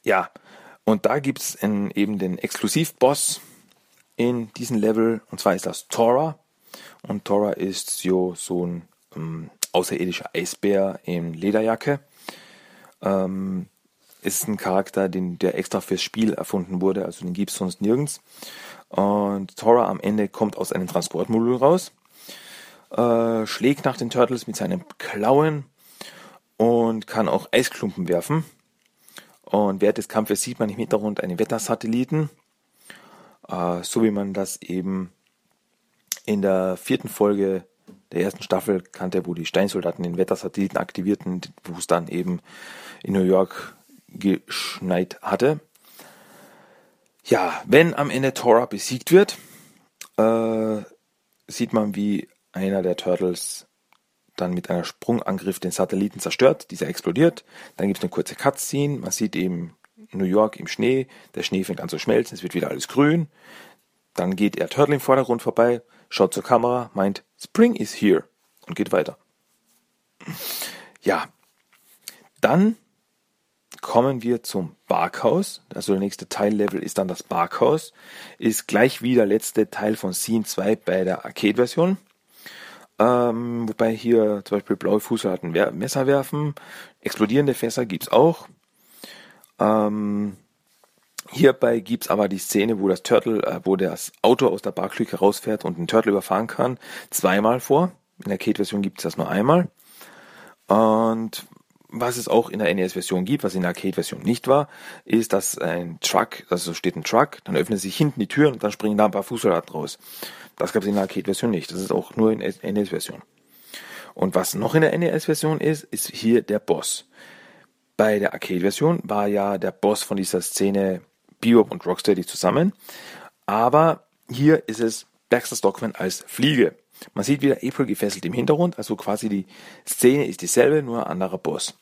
Ja, und da gibt es eben den Exklusivboss in diesem Level, und zwar ist das Tora. Und Tora ist so, so ein ähm, außerirdischer Eisbär in Lederjacke. Ähm, ist ein Charakter, den, der extra fürs Spiel erfunden wurde, also den gibt es sonst nirgends. Und Tora am Ende kommt aus einem Transportmodul raus, äh, schlägt nach den Turtles mit seinen Klauen und kann auch Eisklumpen werfen. Und während des Kampfes sieht man im Hintergrund einen Wettersatelliten, äh, so wie man das eben in der vierten Folge der ersten Staffel kannte, wo die Steinsoldaten den Wettersatelliten aktivierten, wo es dann eben in New York geschneit hatte. Ja, wenn am Ende Tora besiegt wird, äh, sieht man, wie einer der Turtles dann mit einem Sprungangriff den Satelliten zerstört, dieser explodiert, dann gibt es eine kurze Cutscene, man sieht eben New York im Schnee, der Schnee fängt an zu schmelzen, es wird wieder alles grün, dann geht er Turtle im Vordergrund vorbei, schaut zur Kamera, meint Spring is here und geht weiter. Ja, dann kommen wir zum Barkhaus. Also der nächste Teillevel ist dann das Barkhaus. Ist gleich wie der letzte Teil von Scene 2 bei der Arcade-Version. Ähm, wobei hier zum Beispiel blaue Fußsoldaten Messer werfen. Explodierende Fässer gibt's auch. Ähm, hierbei gibt's aber die Szene, wo das Turtle, äh, wo das Auto aus der Barklücke rausfährt und den Turtle überfahren kann, zweimal vor. In der Arcade-Version gibt's das nur einmal. Und was es auch in der NES-Version gibt, was in der Arcade-Version nicht war, ist, dass ein Truck, also steht ein Truck, dann öffnen sich hinten die Türen und dann springen da ein paar Fußsoldaten raus. Das gab es in der Arcade-Version nicht. Das ist auch nur in der NES-Version. Und was noch in der NES-Version ist, ist hier der Boss. Bei der Arcade-Version war ja der Boss von dieser Szene Bebop und Rocksteady zusammen. Aber hier ist es Baxter Stockman als Fliege. Man sieht wieder April gefesselt im Hintergrund, also quasi die Szene ist dieselbe, nur ein anderer Boss.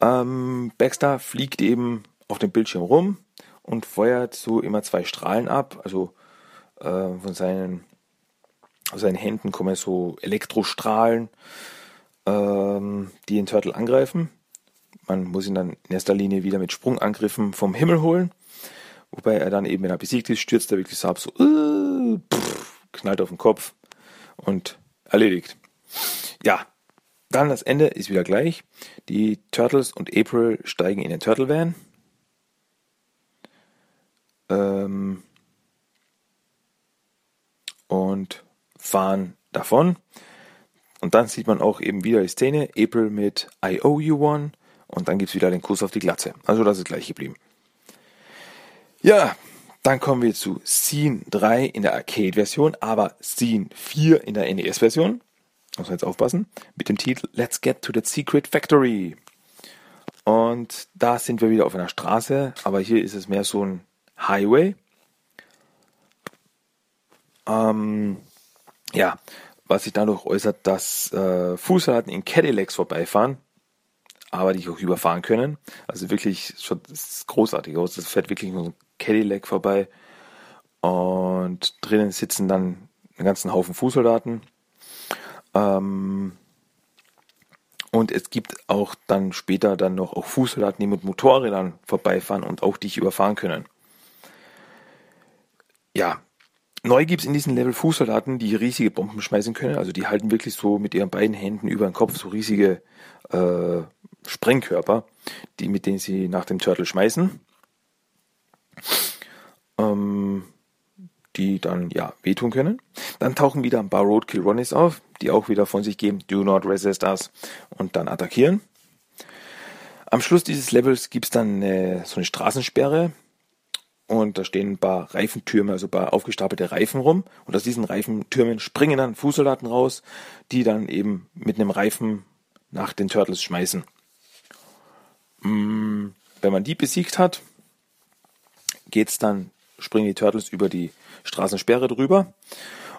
Ähm, Baxter fliegt eben auf dem Bildschirm rum und feuert so immer zwei Strahlen ab, also äh, von seinen, aus seinen Händen kommen so Elektrostrahlen, ähm, die den Turtle angreifen. Man muss ihn dann in erster Linie wieder mit Sprungangriffen vom Himmel holen. Wobei er dann eben, wenn er besiegt ist, stürzt er wirklich so ab, so, uh, pff, knallt auf den Kopf und erledigt. Ja, dann das Ende ist wieder gleich. Die Turtles und April steigen in den Turtle Van. Ähm, und fahren davon. Und dann sieht man auch eben wieder die Szene, April mit I owe you one und dann gibt es wieder den Kuss auf die Glatze. Also das ist gleich geblieben. Ja, dann kommen wir zu Scene 3 in der Arcade-Version, aber Scene 4 in der NES-Version. Muss man jetzt aufpassen. Mit dem Titel Let's Get to the Secret Factory. Und da sind wir wieder auf einer Straße, aber hier ist es mehr so ein Highway. Ähm, ja, was sich dadurch äußert, dass äh, Fußsoldaten in Cadillacs vorbeifahren, aber die auch überfahren können. Also wirklich schon großartig aus. Das fährt wirklich nur so ein Cadillac vorbei und drinnen sitzen dann einen ganzen Haufen Fußsoldaten. Ähm, und es gibt auch dann später dann noch auch Fußsoldaten, die mit Motorrädern vorbeifahren und auch dich überfahren können. Ja, neu gibt es in diesem Level Fußsoldaten, die riesige Bomben schmeißen können. Also die halten wirklich so mit ihren beiden Händen über den Kopf so riesige äh, Sprengkörper, die, mit denen sie nach dem Turtle schmeißen ähm, die dann ja wehtun können. Dann tauchen wieder ein paar Roadkill Ronnies auf, die auch wieder von sich geben, do not resist us und dann attackieren. Am Schluss dieses Levels gibt es dann äh, so eine Straßensperre und da stehen ein paar Reifentürme, also ein paar aufgestapelte Reifen rum und aus diesen Reifentürmen springen dann Fußsoldaten raus, die dann eben mit einem Reifen nach den Turtles schmeißen. Mm, wenn man die besiegt hat, geht's dann, springen die Turtles über die Straßensperre drüber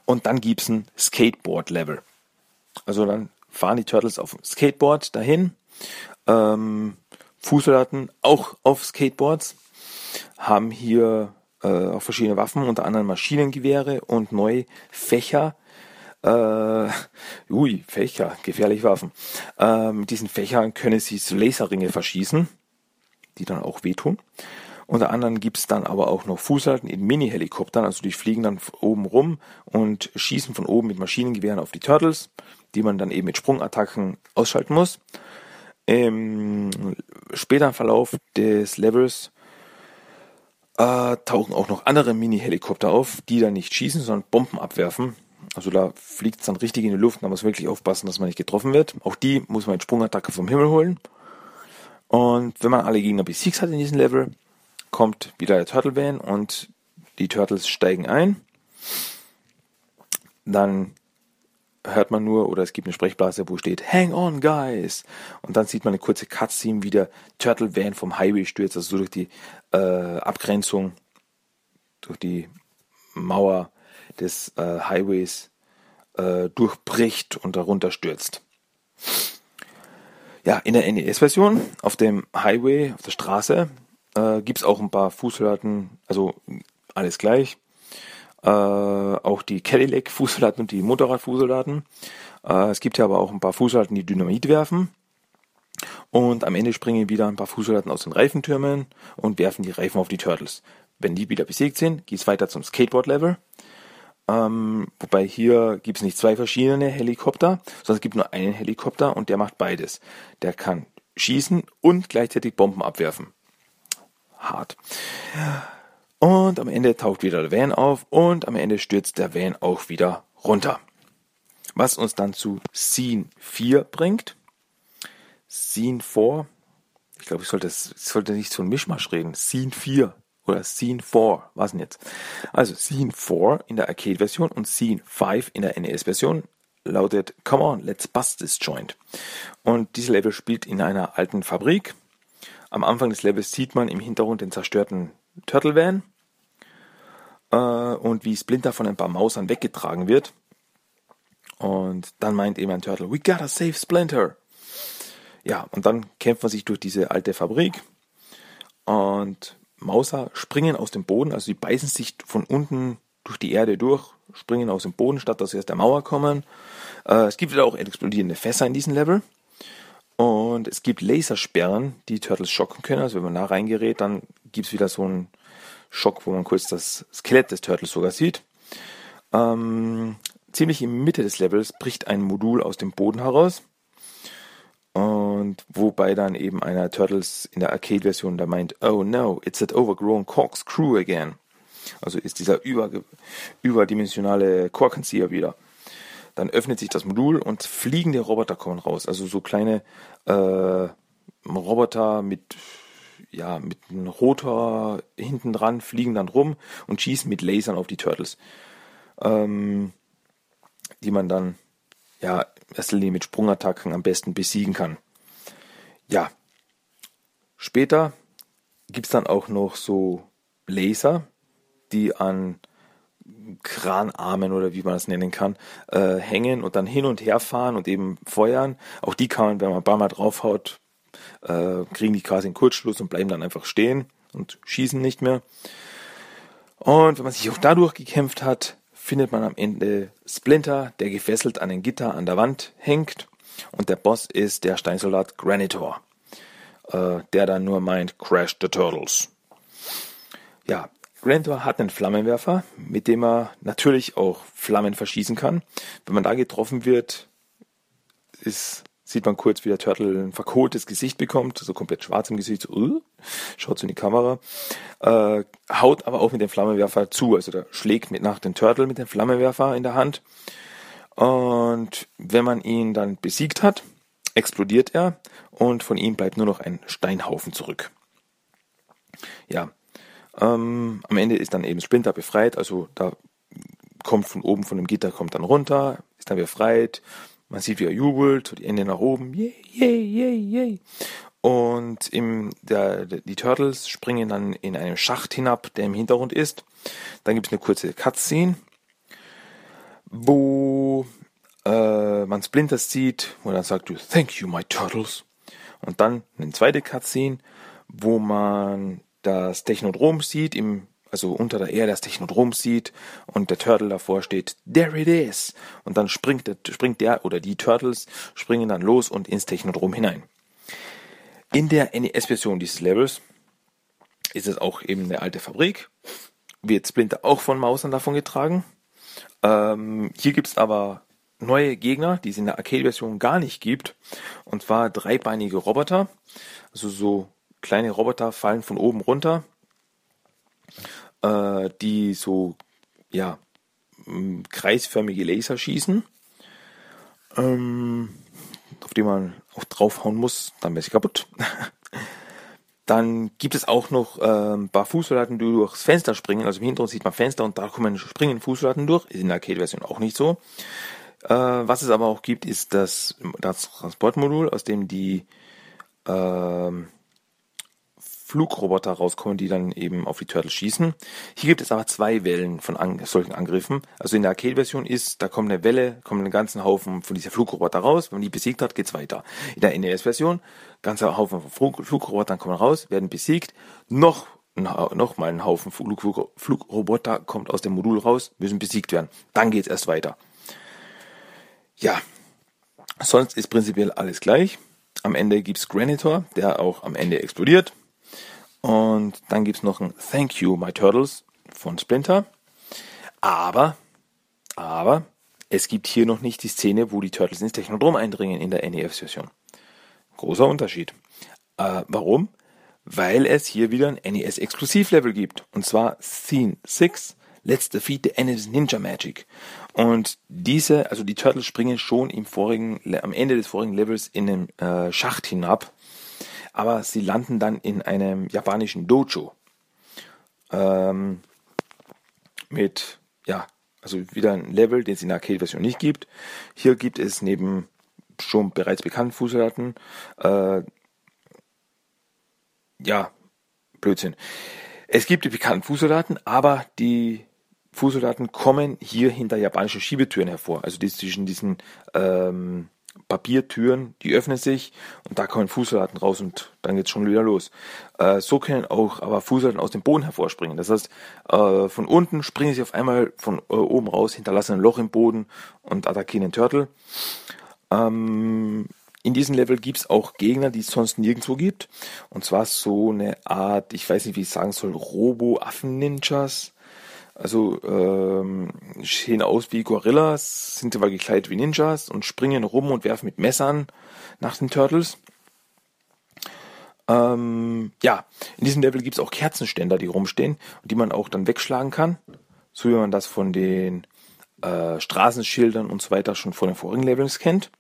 und dann gibt's ein Skateboard-Level. Also dann fahren die Turtles auf dem Skateboard dahin, ähm, Fußsoldaten auch auf Skateboards, haben hier äh, auch verschiedene Waffen, unter anderem Maschinengewehre und neue Fächer, Äh, ui, Fächer, gefährliche Waffen. Äh, mit diesen Fächern können sie Laserringe verschießen, die dann auch wehtun. Unter anderem gibt's dann aber auch noch Fußhalten in Mini-Helikoptern, also die fliegen dann oben rum und schießen von oben mit Maschinengewehren auf die Turtles, die man dann eben mit Sprungattacken ausschalten muss. Im späteren Verlauf des Levels äh, tauchen auch noch andere Mini-Helikopter auf, die dann nicht schießen, sondern Bomben abwerfen. Also da fliegt es dann richtig in die Luft, da muss man wirklich aufpassen, dass man nicht getroffen wird. Auch die muss man mit Sprungattacke vom Himmel holen. Und wenn man alle Gegner besiegt hat in diesem Level, kommt wieder der Turtle Van und die Turtles steigen ein. Dann hört man nur, oder es gibt eine Sprechblase, wo steht Hang on, guys! Und dann sieht man eine kurze Cutscene, wie der Turtle Van vom Highway stürzt, also so durch die äh, Abgrenzung, durch die Mauer des äh, Highways äh, durchbricht und darunter stürzt. Ja, in der NES-Version auf dem Highway, auf der Straße, äh, gibt es auch ein paar Fußsoldaten, also alles gleich. Äh, auch die Cadillac-Fußsoldaten und die Motorrad-Fußsoldaten. Äh, es gibt ja aber auch ein paar Fußsoldaten, die Dynamit werfen. Und am Ende springen wieder ein paar Fußsoldaten aus den Reifentürmen und werfen die Reifen auf die Turtles. Wenn die wieder besiegt sind, geht es weiter zum Skateboard-Level. Ähm, wobei hier gibt es nicht zwei verschiedene Helikopter, sondern es gibt nur einen Helikopter und der macht beides. Der kann schießen und gleichzeitig Bomben abwerfen hart. Und am Ende taucht wieder der Van auf und am Ende stürzt der Van auch wieder runter. Was uns dann zu Scene 4 bringt. Scene 4. Ich glaube, ich sollte, ich sollte nicht so ein Mischmasch reden. Scene 4 oder Scene 4. Was denn jetzt? Also Scene 4 in der Arcade-Version und Scene 5 in der NES-Version lautet Come on, let's bust this joint. Und dieses Level spielt in einer alten Fabrik am Anfang des Levels sieht man im Hintergrund den zerstörten Turtle Van äh, und wie Splinter von ein paar Mausern weggetragen wird. Und dann meint eben ein Turtle, we gotta save Splinter. Ja, und dann kämpft man sich durch diese alte Fabrik und Mauser springen aus dem Boden, also die beißen sich von unten durch die Erde durch, springen aus dem Boden, statt dass sie aus der Mauer kommen. Äh, es gibt wieder auch explodierende Fässer in diesem Level. Und es gibt Lasersperren, die Turtles schocken können. Also wenn man da reingerät, dann gibt es wieder so einen Schock, wo man kurz das Skelett des Turtles sogar sieht. Ähm, ziemlich in Mitte des Levels bricht ein Modul aus dem Boden heraus. Und wobei dann eben einer Turtles in der Arcade-Version da meint, oh no, it's that overgrown corkscrew again. Also ist dieser über, überdimensionale Korkenzieher wieder. Dann öffnet sich das Modul und fliegende Roboter kommen raus. Also so kleine äh, Roboter mit ja, mit einem Rotor hinten dran, fliegen dann rum und schießen mit Lasern auf die Turtles. Ähm, die man dann, ja, erster mit Sprungattacken am besten besiegen kann. Ja. Später gibt es dann auch noch so Laser, die an Kranarmen oder wie man das nennen kann, äh, hängen und dann hin und her fahren und eben feuern. Auch die kann man, wenn man ein paar Mal draufhaut, äh, kriegen die quasi einen Kurzschluss und bleiben dann einfach stehen und schießen nicht mehr. Und wenn man sich auch dadurch gekämpft hat, findet man am Ende Splinter, der gefesselt an ein Gitter an der Wand hängt. Und der Boss ist der Steinsoldat Granitor, äh, der dann nur meint, Crash the Turtles. Ja, Grantor hat einen Flammenwerfer, mit dem er natürlich auch Flammen verschießen kann. Wenn man da getroffen wird, ist, sieht man kurz, wie der Turtle ein verkohltes Gesicht bekommt, so komplett schwarz im Gesicht, so, uh, schaut so in die Kamera, äh, haut aber auch mit dem Flammenwerfer zu, also der schlägt mit nach den Turtle mit dem Flammenwerfer in der Hand. Und wenn man ihn dann besiegt hat, explodiert er und von ihm bleibt nur noch ein Steinhaufen zurück. Ja, ähm, am Ende ist dann eben Splinter befreit, also da kommt von oben von dem Gitter, kommt dann runter, ist dann befreit. Man sieht, wie er jubelt, die Hände nach oben, yay, yay, yay, yay. Und im, der, die Turtles springen dann in einen Schacht hinab, der im Hintergrund ist. Dann gibt es eine kurze Cutscene, wo äh, man Splinter sieht, wo dann sagt, thank you, my Turtles. Und dann eine zweite Cutscene, wo man das Technodrom sieht im also unter der Erde das Technodrom sieht und der Turtle davor steht, there it is. Und dann springt der, springt der oder die Turtles springen dann los und ins Technodrom hinein. In der NES-Version dieses Levels ist es auch eben eine alte Fabrik. Wird Splinter auch von Mausern davon getragen. Ähm, hier gibt es aber neue Gegner, die es in der Arcade-Version gar nicht gibt. Und zwar dreibeinige Roboter. Also so kleine Roboter fallen von oben runter, äh, die so, ja, kreisförmige Laser schießen, ähm, auf die man auch draufhauen muss, dann wäre sie kaputt. Dann gibt es auch noch ein paar Fußsoldaten, die durchs Fenster springen. Also im Hintergrund sieht man Fenster und da kommen springen Fußsoldaten durch. Ist in der Arcade-Version auch nicht so. Äh, was es aber auch gibt, ist das, das Transportmodul, aus dem die äh, Flugroboter rauskommen, die dann eben auf die Turtles schießen. Hier gibt es aber zwei Wellen von an solchen Angriffen. Also in der Arcade-Version ist, da kommt eine Welle, kommen einen ganzen Haufen von dieser Flugroboter raus. Wenn man die besiegt hat, geht's weiter. In der NES-Version, ganzer Haufen von Flug Flugrobotern kommen raus, werden besiegt. Noch noch mal ein Haufen Flug Flugroboter kommt aus dem Modul raus, müssen besiegt werden. Dann geht's erst weiter. Ja, sonst ist prinzipiell alles gleich. Am Ende gibt's Granitor, der auch am Ende explodiert. Und dann gibt's noch ein Thank You, My Turtles von Splinter. Aber, aber, es gibt hier noch nicht die Szene, wo die Turtles ins Technodrom eindringen in der NES-Version. Großer Unterschied. Äh, warum? Weil es hier wieder ein NES-Exklusivlevel gibt. Und zwar Scene 6, Let's Defeat the NES Ninja Magic. Und diese, also die Turtles springen schon im vorigen, am Ende des vorigen Levels in den äh, Schacht hinab aber sie landen dann in einem japanischen Dojo. Ähm, mit, ja, also wieder ein Level, den es in der Arcade-Version nicht gibt. Hier gibt es neben schon bereits bekannten Fußsoldaten, äh, ja, Blödsinn. Es gibt die bekannten Fußsoldaten, aber die Fußsoldaten kommen hier hinter japanischen Schiebetüren hervor. Also die zwischen diesen ähm, Papiertüren, die öffnen sich und da kommen Fußsoldaten raus und dann geht's schon wieder los. Äh, so können auch aber Fußsoldaten aus dem Boden hervorspringen. Das heißt, äh, von unten springen sie auf einmal von äh, oben raus, hinterlassen ein Loch im Boden und attackieren den Turtle. Ähm, in diesem Level gibt's auch Gegner, die es sonst nirgendwo gibt. Und zwar so eine Art, ich weiß nicht, wie ich sagen soll, Robo-Affen-Ninjas also ähm, sehen aus wie Gorillas, sind aber gekleidet wie Ninjas und springen rum und werfen mit Messern nach den Turtles. Ähm, ja, in diesem Level gibt es auch Kerzenständer, die rumstehen und die man auch dann wegschlagen kann. So wie man das von den äh, Straßenschildern und so weiter schon von den vorigen Levels kennt.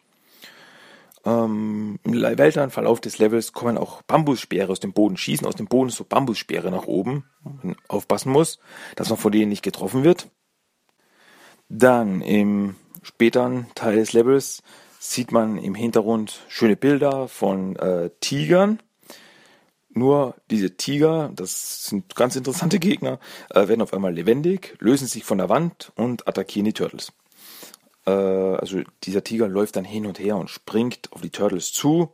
Ähm, Im weiteren Verlauf des Levels kommen auch Bambusspeere aus dem Boden, schießen aus dem Boden so Bambusspeere nach oben. Man aufpassen muss, dass man von denen nicht getroffen wird. Dann im späteren Teil des Levels sieht man im Hintergrund schöne Bilder von äh, Tigern. Nur diese Tiger, das sind ganz interessante Gegner, äh, werden auf einmal lebendig, lösen sich von der Wand und attackieren die Turtles. Äh, also dieser Tiger läuft dann hin und her und springt auf die Turtles zu.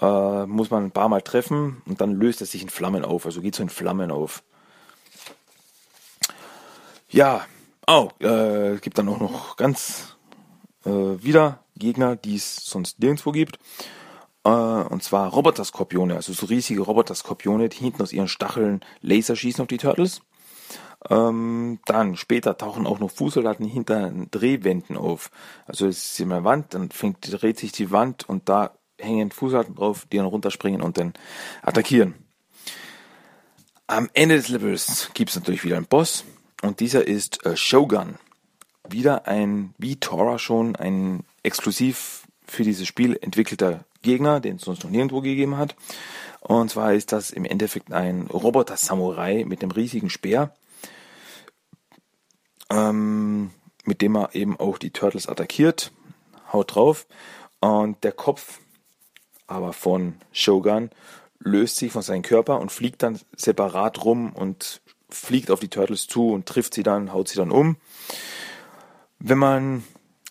Äh, muss man ein paar Mal treffen und dann löst er sich in Flammen auf. Also geht so in Flammen auf. Ja, oh, äh, gibt dann auch noch ganz äh, wieder Gegner, die es sonst nirgendwo gibt. Äh, und zwar Roboter-Skorpione, also so riesige Roboter-Skorpione, die hinten aus ihren Stacheln Laser schießen auf die Turtles. Ähm, dann später tauchen auch noch Fußsoldaten hinter Drehwänden auf. Also es ist immer eine Wand, dann fängt, dreht sich die Wand und da hängen Fußsoldaten drauf, die dann runterspringen und dann attackieren. Am Ende des Levels gibt es natürlich wieder einen Boss und dieser ist äh, Shogun. Wieder ein, wie Tora schon, ein exklusiv für dieses Spiel entwickelter Gegner, den es sonst noch nirgendwo gegeben hat. Und zwar ist das im Endeffekt ein Roboter-Samurai mit einem riesigen Speer ähm, mit dem er eben auch die Turtles attackiert, haut drauf und der Kopf aber von Shogun löst sich von seinem Körper und fliegt dann separat rum und fliegt auf die Turtles zu und trifft sie dann, haut sie dann um. Wenn man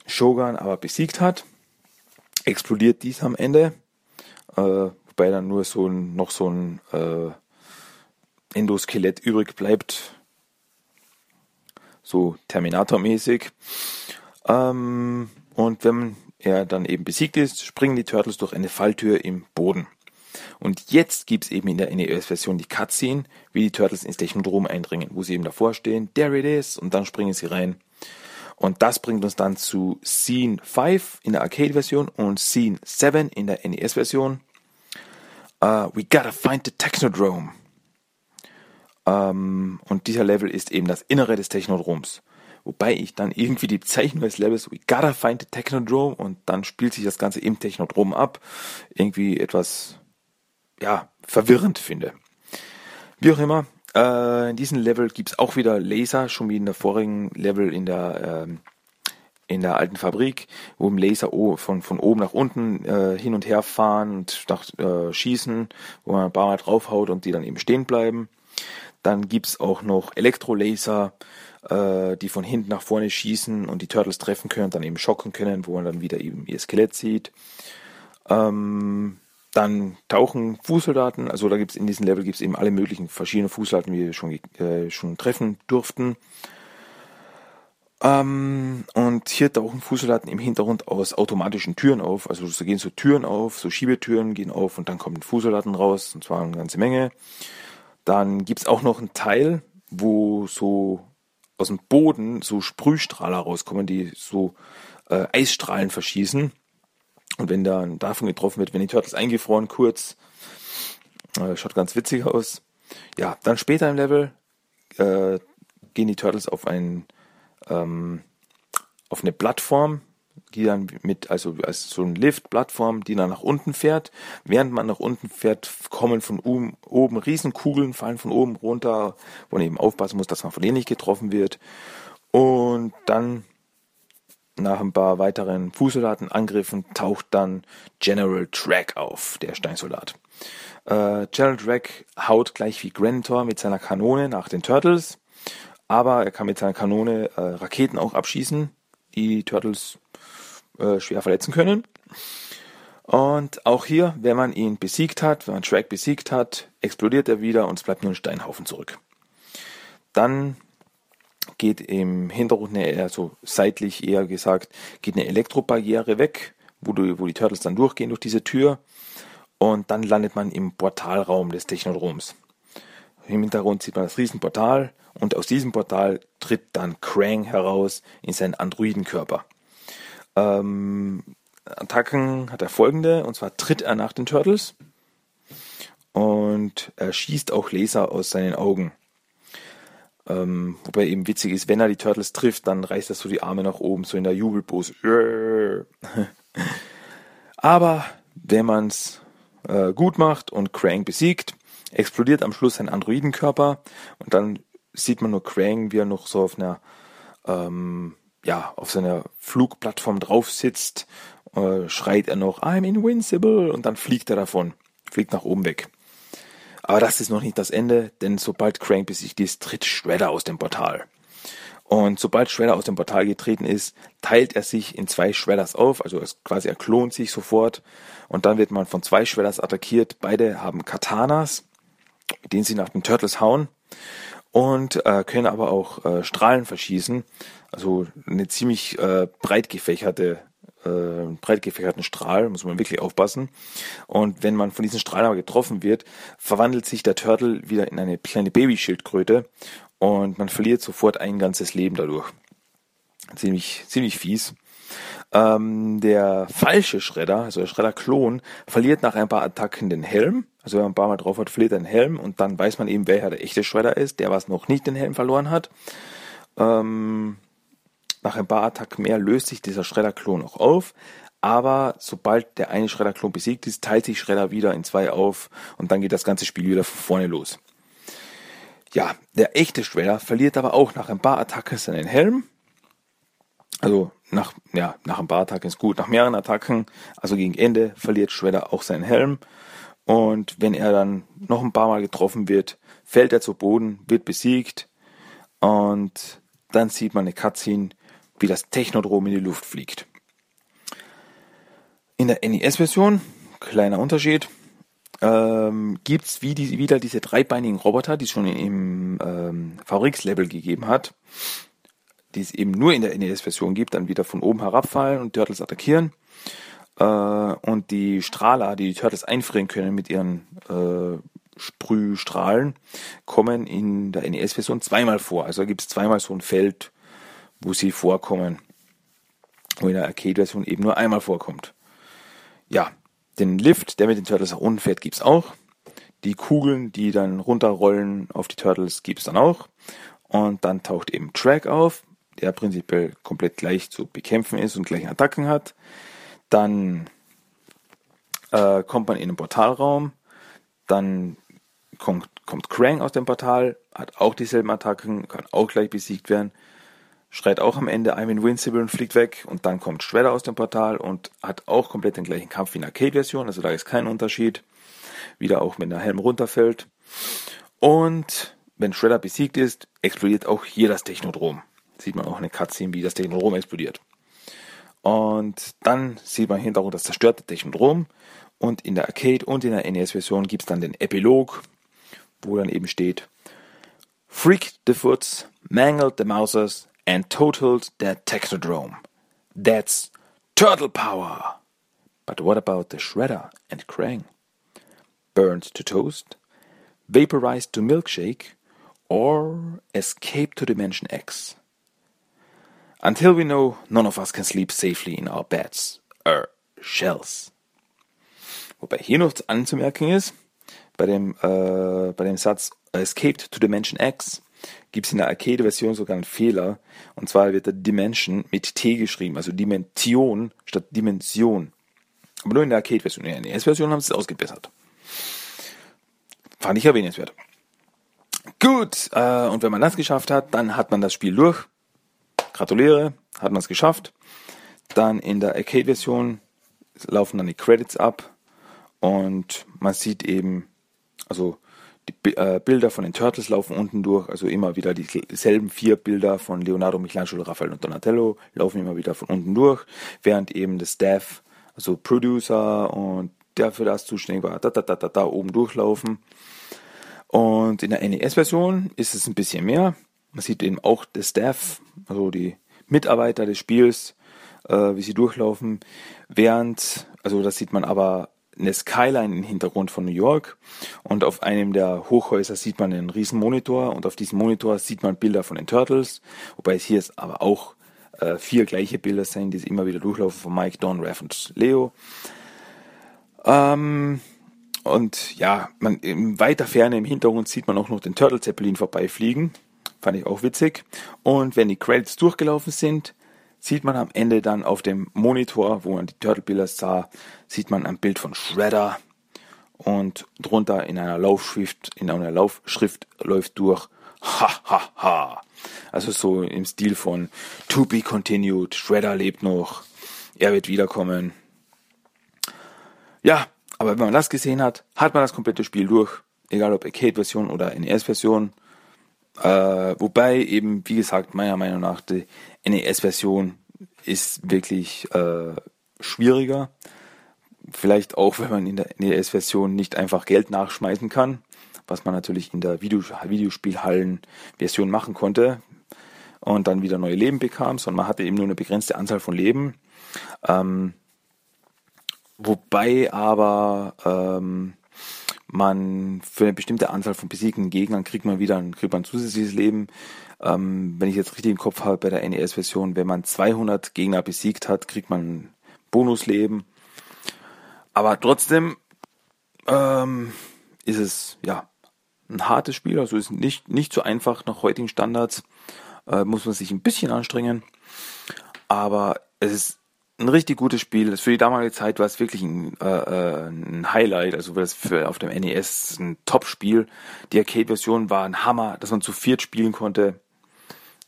Shogun aber besiegt hat, explodiert dies am Ende, äh, wobei dann nur so ein, noch so ein, äh, Endoskelett übrig bleibt. So Terminator-mäßig. Ähm, und wenn er dann eben besiegt ist, springen die Turtles durch eine Falltür im Boden. Und jetzt gibt's eben in der NES-Version die Cutscene, wie die Turtles ins Technodrom eindringen, wo sie eben davor stehen, there it is, und dann springen sie rein. Und das bringt uns dann zu Scene 5 in der Arcade-Version und Scene 7 in der NES-Version. Uh, we gotta find the Technodrome. Ähm, und dieser Level ist eben das Innere des Technodroms. Wobei ich dann irgendwie die Bezeichnung des Levels, we gotta find the Technodrome, und dann spielt sich das Ganze im Technodrom ab, irgendwie etwas, ja, verwirrend finde. Wie auch immer, äh, in diesem Level gibt's auch wieder Laser, schon wie in der vorigen Level in der, äh, in der alten Fabrik, wo im Laser von, von oben nach unten äh, hin und her fahren und nach, äh, schießen, wo man ein paar Mal draufhaut und die dann eben stehen bleiben. Dann gibt's auch noch Elektrolaser, äh, die von hinten nach vorne schießen und die Turtles treffen können dann eben schocken können, wo man dann wieder eben ihr Skelett sieht. Ähm, dann tauchen Fußsoldaten, also da gibt's in diesem Level gibt's eben alle möglichen verschiedene Fußsoldaten, wie wir schon, äh, schon treffen durften. Ähm, und hier tauchen Fußsoldaten im Hintergrund aus automatischen Türen auf. Also so gehen so Türen auf, so Schiebetüren gehen auf und dann kommen Fußsoldaten raus, und zwar eine ganze Menge. Dann gibt's auch noch einen Teil, wo so aus dem Boden so Sprühstrahler rauskommen, die so äh, Eisstrahlen verschießen. Und wenn dann davon getroffen wird, wenn die Turtles eingefroren kurz, äh, schaut ganz witzig aus. Ja, dann später im Level äh, gehen die Turtles auf ein ähm, auf eine Plattform, die dann mit, also als so ein Lift-Plattform, die dann nach unten fährt. Während man nach unten fährt, kommen von oben, oben Riesenkugeln, fallen von oben runter, wo man eben aufpassen muss, dass man von denen nicht getroffen wird. Und dann nach ein paar weiteren Fußsoldatenangriffen taucht dann General Drag auf, der Steinsoldat. Äh, General Drag haut gleich wie Grantor mit seiner Kanone nach den Turtles, aber er kann mit seiner Kanone äh, Raketen auch abschießen, die Turtles äh, schwer verletzen können. Und auch hier, wenn man ihn besiegt hat, wenn man Drag besiegt hat, explodiert er wieder und es bleibt nur ein Steinhaufen zurück. Dann geht im Hintergrund eher so seitlich eher gesagt, geht eine Elektrobarriere weg, wo, du, wo die Turtles dann durchgehen durch diese Tür und dann landet man im Portalraum des Technodroms. Im Hintergrund sieht man das Riesenportal und aus diesem Portal tritt dann Krang heraus in seinen Androidenkörper. Ähm, Attacken hat er folgende, und zwar tritt er nach den Turtles und er schießt auch Laser aus seinen Augen. Ähm, wobei eben witzig ist, wenn er die Turtles trifft, dann reißt er so die Arme nach oben, so in der Jubelpose. Aber wenn man es äh, gut macht und Krang besiegt, explodiert am Schluss sein Androidenkörper und dann sieht man nur Krang, wie er noch so auf einer ähm, ja, auf seiner Flugplattform drauf sitzt, äh, schreit er noch, I'm invincible und dann fliegt er davon, fliegt nach oben weg. Aber das ist noch nicht das Ende, denn sobald Crank besiegt ist, tritt Shredder aus dem Portal. Und sobald Shredder aus dem Portal getreten ist, teilt er sich in zwei Shredders auf, also quasi er klont sich sofort und dann wird man von zwei Shredders attackiert. Beide haben Katanas, mit denen sie nach den Turtles hauen und äh, können aber auch äh, Strahlen verschießen, also eine ziemlich äh, breit gefächerte äh, breit gefächerten Strahl, muss man wirklich aufpassen. Und wenn man von diesen Strahlen aber getroffen wird, verwandelt sich der Turtle wieder in eine kleine Babyschildkröte und man verliert sofort ein ganzes Leben dadurch. Ziemlich, ziemlich fies. Ähm, der falsche Schredder, also der Schredder-Klon, verliert nach ein paar Attacken den Helm. Also wenn man ein paar Mal drauf hat, verliert er den Helm und dann weiß man eben, wer der echte Schredder ist, der was noch nicht den Helm verloren hat. Ähm, nach ein paar Attacken mehr löst sich dieser Schredder-Klon auch auf, aber sobald der eine Schredder-Klon besiegt ist, teilt sich Schredder wieder in zwei auf und dann geht das ganze Spiel wieder von vorne los. Ja, der echte Schredder verliert aber auch nach ein paar Attacken seinen Helm. Also nach, ja, nach ein paar Attacken ist gut, nach mehreren Attacken, also gegen Ende, verliert Shredder auch seinen Helm. Und wenn er dann noch ein paar Mal getroffen wird, fällt er zu Boden, wird besiegt. Und dann sieht man eine Cutscene, wie das Technodrom in die Luft fliegt. In der NES-Version, kleiner Unterschied, ähm, gibt's wie die, wieder diese dreibeinigen Roboter, die es schon im ähm, VRX-Level gegeben hat, die es eben nur in der NES-Version gibt, dann wieder von oben herabfallen und Turtles attackieren. Äh, und die Strahler, die die Turtles einfrieren können mit ihren äh, Sprühstrahlen, kommen in der NES-Version zweimal vor. Also gibt es zweimal so ein Feld, wo sie vorkommen, wo in der Arcade-Version eben nur einmal vorkommt. Ja, den Lift, der mit den Turtles nach unten fährt, gibt's auch. Die Kugeln, die dann runterrollen auf die Turtles, gibt's dann auch. Und dann taucht eben Track auf, der prinzipiell komplett gleich zu bekämpfen ist und gleiche Attacken hat. Dann äh, kommt man in den Portalraum. Dann kommt, kommt Krang aus dem Portal, hat auch dieselben Attacken, kann auch gleich besiegt werden schreit auch am Ende I'm invincible und fliegt weg und dann kommt Shredder aus dem Portal und hat auch komplett den gleichen Kampf wie in der Arcade-Version, also da ist kein Unterschied. Wieder auch wenn der Helm runterfällt. Und wenn Shredder besiegt ist, explodiert auch hier das Technodrom. Sieht man auch eine Cutscene, wie das Technodrom explodiert. Und dann sieht man Hintergrund das zerstörte Technodrom. Und in der Arcade und in der NES-Version gibt es dann den Epilog, wo dann eben steht Freak the Foots, mangled the Mousers, and totaled their Technodrome. That's turtle power! But what about the Shredder and Krang? Burned to toast? Vaporized to milkshake? Or escape to Dimension X? Until we know, none of us can sleep safely in our beds. Er, shells. Wobei hier noch anzumerken ist, bei dem, äh, bei dem Satz Escaped to Dimension X, gibt es in der Arcade-Version sogar einen Fehler. Und zwar wird der Dimension mit T geschrieben, also Dimension statt Dimension. Aber nur in der Arcade-Version. In der NES-Version haben sie es ausgebessert. Fand ich erwähnenswert. Gut, äh, und wenn man das geschafft hat, dann hat man das Spiel durch. Gratuliere, hat man es geschafft. Dann in der Arcade-Version laufen dann die Credits ab und man sieht eben, also die äh, Bilder von den Turtles laufen unten durch, also immer wieder dieselben vier Bilder von Leonardo, Michelangelo, Raphael und Donatello laufen immer wieder von unten durch, während eben das Staff, also Producer und der für das zuständig war, da, da, da, da, da oben durchlaufen. Und in der NES-Version ist es ein bisschen mehr. Man sieht eben auch das Staff, also die Mitarbeiter des Spiels, äh, wie sie durchlaufen, während, also das sieht man aber eine Skyline im Hintergrund von New York und auf einem der Hochhäuser sieht man einen riesen Monitor und auf diesem Monitor sieht man Bilder von den Turtles, wobei es hier ist aber auch äh, vier gleiche Bilder sind, die immer wieder durchlaufen von Mike, Don, Rev und Leo. Ähm, und ja, man, in weiter Ferne im Hintergrund sieht man auch noch den Turtle Zeppelin vorbeifliegen. Fand ich auch witzig. Und wenn die Credits durchgelaufen sind, sieht man am Ende dann auf dem Monitor, wo man die Turtle-Bilder sah, sieht man ein Bild von Shredder und drunter in einer Laufschrift, in einer Laufschrift läuft durch ha ha ha. Also so im Stil von To be continued, Shredder lebt noch, er wird wiederkommen. Ja, aber wenn man das gesehen hat, hat man das komplette Spiel durch, egal ob Arcade-Version oder NES-Version. Äh, wobei eben, wie gesagt, meiner Meinung nach die NES-Version ist wirklich äh, schwieriger. Vielleicht auch, wenn man in der NES-Version nicht einfach Geld nachschmeißen kann, was man natürlich in der Video Videospielhallen-Version machen konnte und dann wieder neue Leben bekam, sondern man hatte eben nur eine begrenzte Anzahl von Leben. Ähm, wobei aber ähm, man für eine bestimmte Anzahl von besiegten Gegnern kriegt man wieder ein, kriegt man zusätzliches Leben. Ähm, wenn ich jetzt richtig im Kopf habe bei der NES-Version, wenn man 200 Gegner besiegt hat, kriegt man Bonusleben. Aber trotzdem ähm, ist es ja ein hartes Spiel, also ist nicht nicht so einfach nach heutigen Standards. Äh, muss man sich ein bisschen anstrengen, aber es ist ein richtig gutes Spiel. Für die damalige Zeit war es wirklich ein, äh, äh ein Highlight. Also das für auf dem NES ein Top-Spiel. Die Arcade-Version war ein Hammer, dass man zu viert spielen konnte.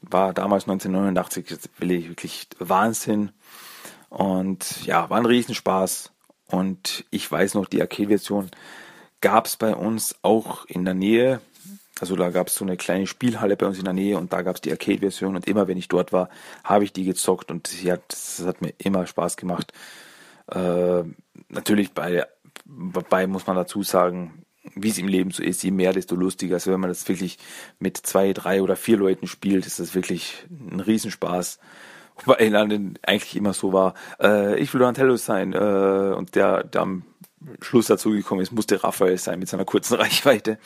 War damals 1989 wirklich Wahnsinn. Und ja, war ein Riesenspaß. Und ich weiß noch, die Arcade-Version gab es bei uns auch in der Nähe also da gab es so eine kleine Spielhalle bei uns in der Nähe und da gab es die Arcade-Version und immer wenn ich dort war, habe ich die gezockt und sie hat, das hat mir immer Spaß gemacht. Äh, natürlich bei, Wobei muss man dazu sagen, wie es im Leben so ist, je mehr, desto lustiger. Also wenn man das wirklich mit zwei, drei oder vier Leuten spielt, ist das wirklich ein Riesenspaß. Wobei dann eigentlich immer so war, äh, ich will Donatello sein äh, und der, der am Schluss dazu gekommen ist, musste Raphael sein mit seiner kurzen Reichweite.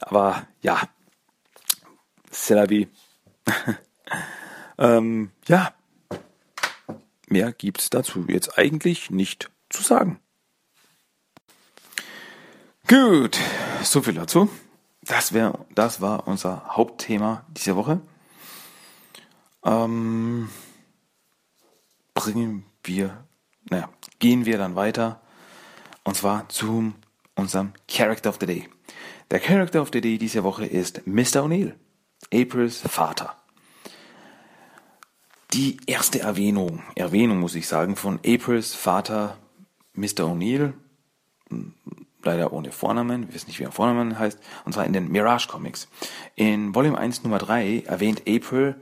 Aber ja, c'est la vie. ähm, ja, mehr gibt's dazu jetzt eigentlich nicht zu sagen. Gut, so viel dazu. Das wäre, das war unser Hauptthema diese Woche. Ähm, bringen wir, naja, gehen wir dann weiter und zwar zu unserem Character of the Day. Der Character of the Day diese Woche ist Mr. O'Neill, Aprils Vater. Die erste Erwähnung, Erwähnung muss ich sagen, von Aprils Vater Mr. O'Neill, leider ohne Vornamen, wir wissen nicht, wie er Vornamen heißt, und zwar in den Mirage Comics. In Volume 1 Nummer 3 erwähnt April,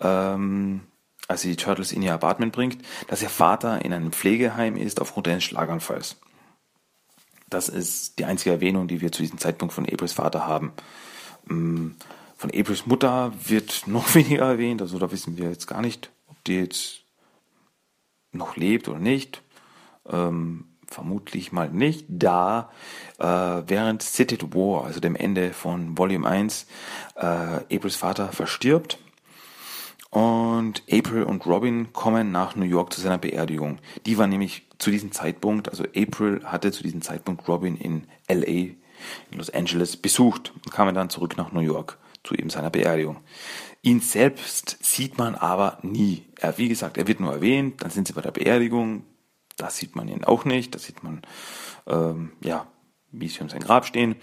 ähm, als sie die Turtles in ihr Apartment bringt, dass ihr Vater in einem Pflegeheim ist aufgrund eines Schlaganfalls. Das ist die einzige Erwähnung, die wir zu diesem Zeitpunkt von Aprils Vater haben. Mm, von Aprils Mutter wird noch weniger erwähnt, also da wissen wir jetzt gar nicht, ob die jetzt noch lebt oder nicht. Ähm, vermutlich mal nicht, da äh, während City War, also dem Ende von Volume 1, äh, Aprils Vater verstirbt und April und Robin kommen nach New York zu seiner Beerdigung. Die war nämlich zu diesem Zeitpunkt, also April hatte zu diesem Zeitpunkt Robin in LA, in Los Angeles, besucht und kam dann zurück nach New York zu eben seiner Beerdigung. Ihn selbst sieht man aber nie. Er, wie gesagt, er wird nur erwähnt, dann sind sie bei der Beerdigung, da sieht man ihn auch nicht, da sieht man, ähm, ja, wie sie um sein Grab stehen.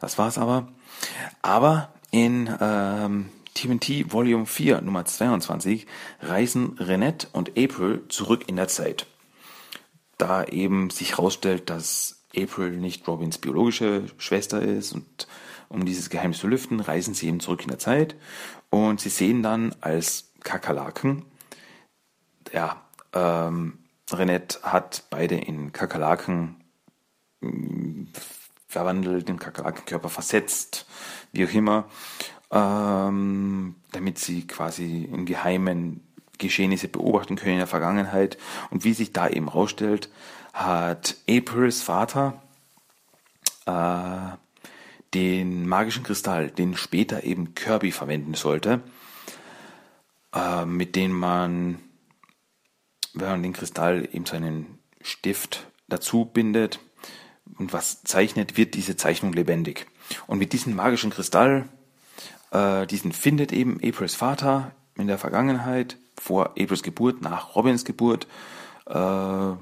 Das war's aber. Aber in ähm, TMT Volume 4 Nummer 22 reisen Renette und April zurück in der Zeit. Da eben sich herausstellt, dass April nicht Robins biologische Schwester ist und um dieses Geheimnis zu lüften, reisen sie eben zurück in der Zeit und sie sehen dann als Kakerlaken, ja, ähm, Renette hat beide in Kakerlaken mm, verwandelt, den Kakerlakenkörper versetzt, wie auch immer ähm, damit sie quasi im Geheimen Geschehnisse beobachten können in der Vergangenheit. Und wie sich da eben rausstellt, hat Aprils Vater äh, den magischen Kristall, den später eben Kirby verwenden sollte, äh, mit dem man, wenn man den Kristall eben seinen Stift dazu bindet und was zeichnet, wird diese Zeichnung lebendig. Und mit diesem magischen Kristall äh, diesen findet eben Aprils Vater in der Vergangenheit, vor Aprils Geburt, nach Robins Geburt. Äh,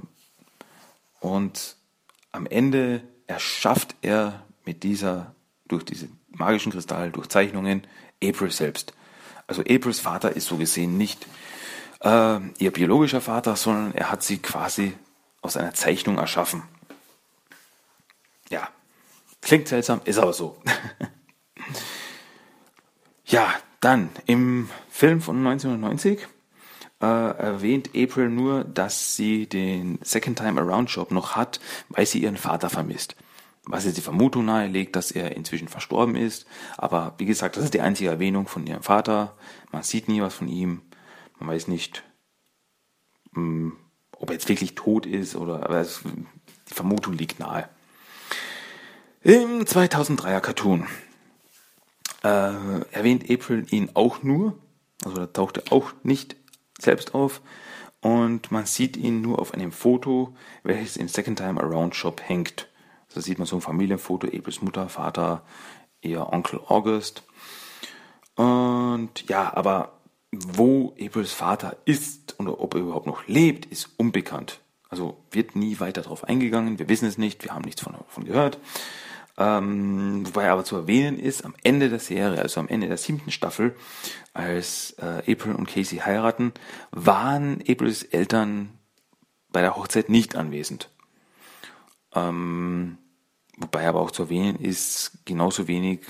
und am Ende erschafft er mit dieser, durch diesen magischen Kristall, durch Zeichnungen, April selbst. Also Aprils Vater ist so gesehen nicht äh, ihr biologischer Vater, sondern er hat sie quasi aus einer Zeichnung erschaffen. Ja, klingt seltsam, ist aber so. Ja, dann im Film von 1990 äh, erwähnt April nur, dass sie den Second Time Around Job noch hat, weil sie ihren Vater vermisst. Was jetzt die Vermutung nahelegt, dass er inzwischen verstorben ist. Aber wie gesagt, das ist die einzige Erwähnung von ihrem Vater. Man sieht nie was von ihm. Man weiß nicht, mh, hm, ob er jetzt wirklich tot ist oder, aber die Vermutung liegt nahe. Im 2003er Cartoon äh, erwähnt April ihn auch nur, also da taucht er auch nicht selbst auf und man sieht ihn nur auf einem Foto, welches im Second Time Around Shop hängt. Da sieht man so ein Familienfoto, Aprils Mutter, Vater, ihr Onkel August. Und ja, aber wo Aprils Vater ist oder ob er überhaupt noch lebt, ist unbekannt. Also wird nie weiter darauf eingegangen. Wir wissen es nicht, wir haben nichts von, davon gehört. Ähm, wobei aber zu erwähnen ist, am Ende der Serie, also am Ende der siebten Staffel, als äh, April und Casey heiraten, waren Aprils Eltern bei der Hochzeit nicht anwesend. Ähm, wobei aber auch zu erwähnen ist, genauso wenig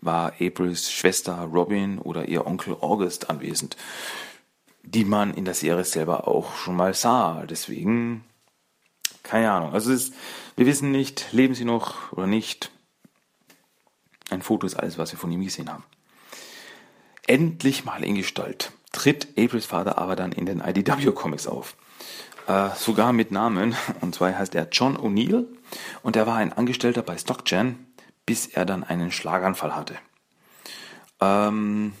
war Aprils Schwester Robin oder ihr Onkel August anwesend, die man in der Serie selber auch schon mal sah. Deswegen keine Ahnung. Also ist, wir wissen nicht, leben sie noch oder nicht. Ein Foto ist alles, was wir von ihm gesehen haben. Endlich mal in Gestalt tritt Aprils Vater aber dann in den IDW Comics auf. Äh, sogar mit Namen. Und zwar heißt er John O'Neill und er war ein Angestellter bei StockGen, bis er dann einen Schlaganfall hatte. Ähm,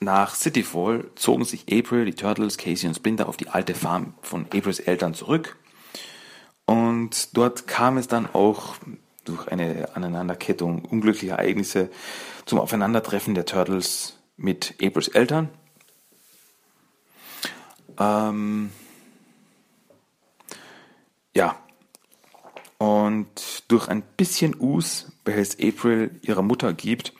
nach Cityfall zogen sich April, die Turtles, Casey und Splinter auf die alte Farm von Aprils Eltern zurück. Und dort kam es dann auch durch eine Aneinanderkettung unglücklicher Ereignisse zum Aufeinandertreffen der Turtles mit Aprils Eltern. Ähm, ja. Und durch ein bisschen Us, welches April ihrer Mutter gibt,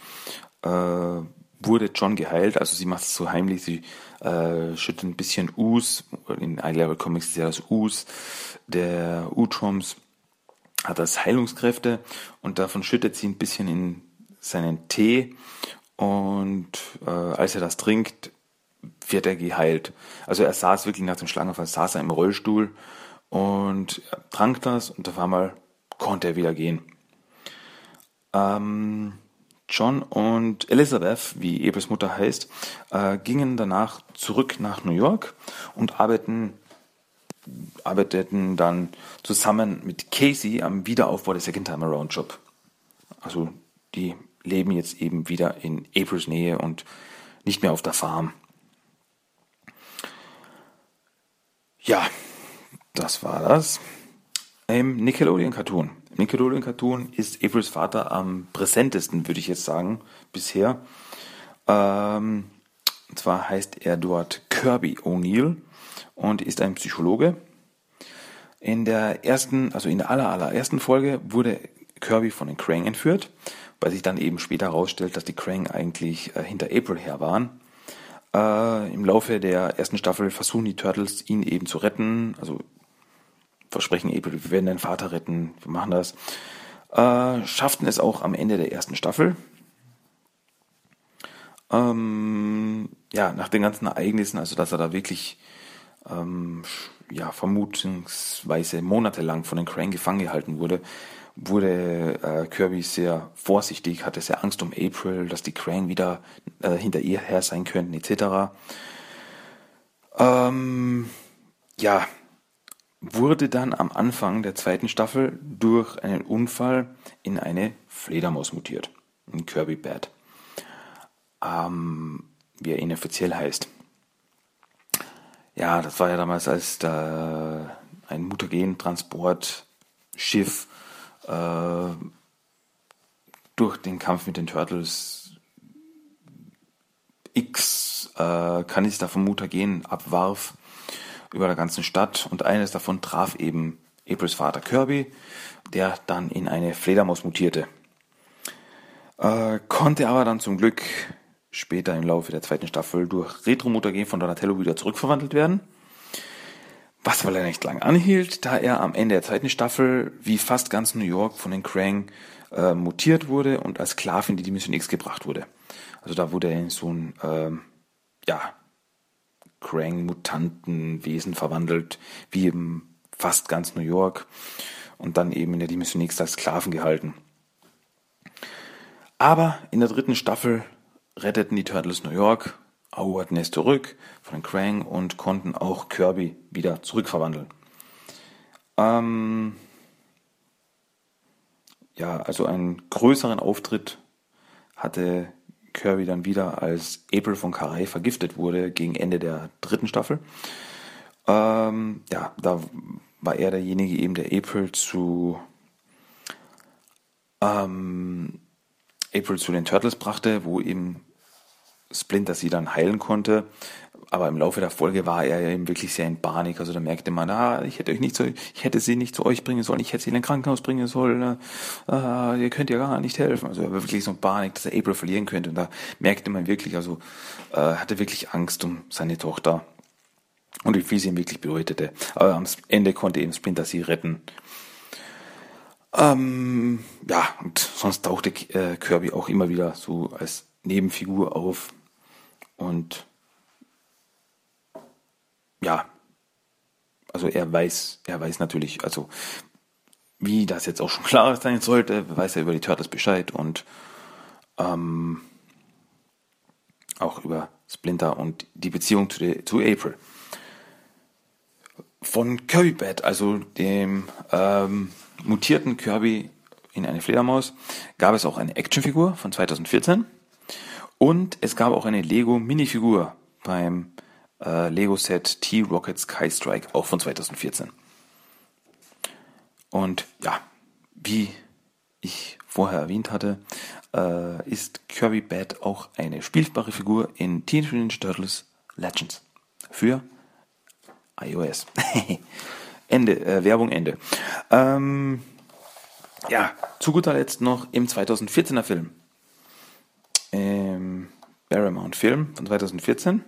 äh, wurde John geheilt. Also sie macht es so heimlich, sie äh, schüttet ein bisschen Us. In Eye-Level Comics ist ja das Us der Utroms hat das Heilungskräfte und davon schüttet sie ein bisschen in seinen Tee und äh, als er das trinkt, wird er geheilt. Also er saß wirklich nach dem Schlangenfall, saß er im Rollstuhl und trank das und auf einmal konnte er wieder gehen. Ähm, John und Elizabeth, wie Ebels Mutter heißt, äh, gingen danach zurück nach New York und arbeiten, arbeiteten dann zusammen mit Casey am Wiederaufbau des Second Time Around Job. Also die leben jetzt eben wieder in Aprils Nähe und nicht mehr auf der Farm. Ja, das war das. Im Nickelodeon Cartoon. Nickelodeon Cartoon ist Aprils Vater am präsentesten, würde ich jetzt sagen, bisher. Ähm, und zwar heißt er dort Kirby O'Neill und ist ein Psychologe. In der ersten, also in der aller, allerersten Folge wurde Kirby von den Krang entführt, weil sich dann eben später herausstellt, dass die Krang eigentlich äh, hinter April her waren. Äh, Im Laufe der ersten Staffel versuchen die Turtles, ihn eben zu retten. Also versprechen April, wir werden deinen Vater retten, wir machen das. Äh, schafften es auch am Ende der ersten Staffel. Ähm, ja, nach den ganzen Ereignissen, also dass er da wirklich ähm, ja, vermutungsweise monatelang von den Crane gefangen gehalten wurde, wurde äh, Kirby sehr vorsichtig, hatte sehr Angst um April, dass die Crane wieder äh, hinter ihr her sein könnten, etc. Ähm, ja, wurde dann am Anfang der zweiten Staffel durch einen Unfall in eine Fledermaus mutiert, in Kirby Bat, ähm, wie er inoffiziell heißt. Ja, das war ja damals, als da ein Mutagen-Transportschiff äh, durch den Kampf mit den Turtles X äh, Kanister von Mutagen abwarf über der ganzen Stadt und eines davon traf eben Aprils Vater Kirby, der dann in eine Fledermaus mutierte. Äh, konnte aber dann zum Glück später im Laufe der zweiten Staffel durch Retro-Mutagen von Donatello wieder zurückverwandelt werden. Was aber leider nicht lang anhielt, da er am Ende der zweiten Staffel, wie fast ganz New York, von den Krang äh, mutiert wurde und als Sklave in die Dimension X gebracht wurde. Also da wurde er in so ein, ähm, ja, Krang-Mutantenwesen verwandelt, wie eben fast ganz New York und dann eben in der Dimension X als Sklaven gehalten. Aber in der dritten Staffel retteten die Turtles New York, eroberten es zurück von Krang und konnten auch Kirby wieder zurückverwandeln. Ähm ja, also einen größeren Auftritt hatte Kirby dann wieder, als April von Karai vergiftet wurde gegen Ende der dritten Staffel. Ähm, ja, da war er derjenige eben, der April zu ähm, April zu den Turtles brachte, wo eben Splinter sie dann heilen konnte. Aber im Laufe der Folge war er eben wirklich sehr in Panik. Also da merkte man, ah, ich hätte euch nicht zu, ich hätte sie nicht zu euch bringen sollen, ich hätte sie in ein Krankenhaus bringen sollen, ah, ihr könnt ja gar nicht helfen. Also er war wirklich so in Panik, dass er April verlieren könnte. Und da merkte man wirklich, also äh, hatte wirklich Angst um seine Tochter. Und wie viel sie ihm wirklich bedeutete. Aber am Ende konnte eben Splinter sie retten. Ähm, ja, und sonst tauchte äh, Kirby auch immer wieder so als Nebenfigur auf. Und ja, also er weiß, er weiß natürlich, also wie das jetzt auch schon klar sein sollte, weiß er über die Turtles Bescheid und ähm, auch über Splinter und die Beziehung zu, der, zu April. Von Kirby Bat, also dem ähm, mutierten Kirby in eine Fledermaus, gab es auch eine Actionfigur von 2014 und es gab auch eine Lego Minifigur beim äh, Lego Set T-Rocket Sky Strike, auch von 2014. Und ja, wie ich vorher erwähnt hatte, äh, ist Kirby Bat auch eine spielbare Figur in Teenage Mutant Turtles Legends für iOS. Ende, äh, Werbung Ende. Ähm, ja, zu guter Letzt noch im 2014er Film. Im Paramount Film von 2014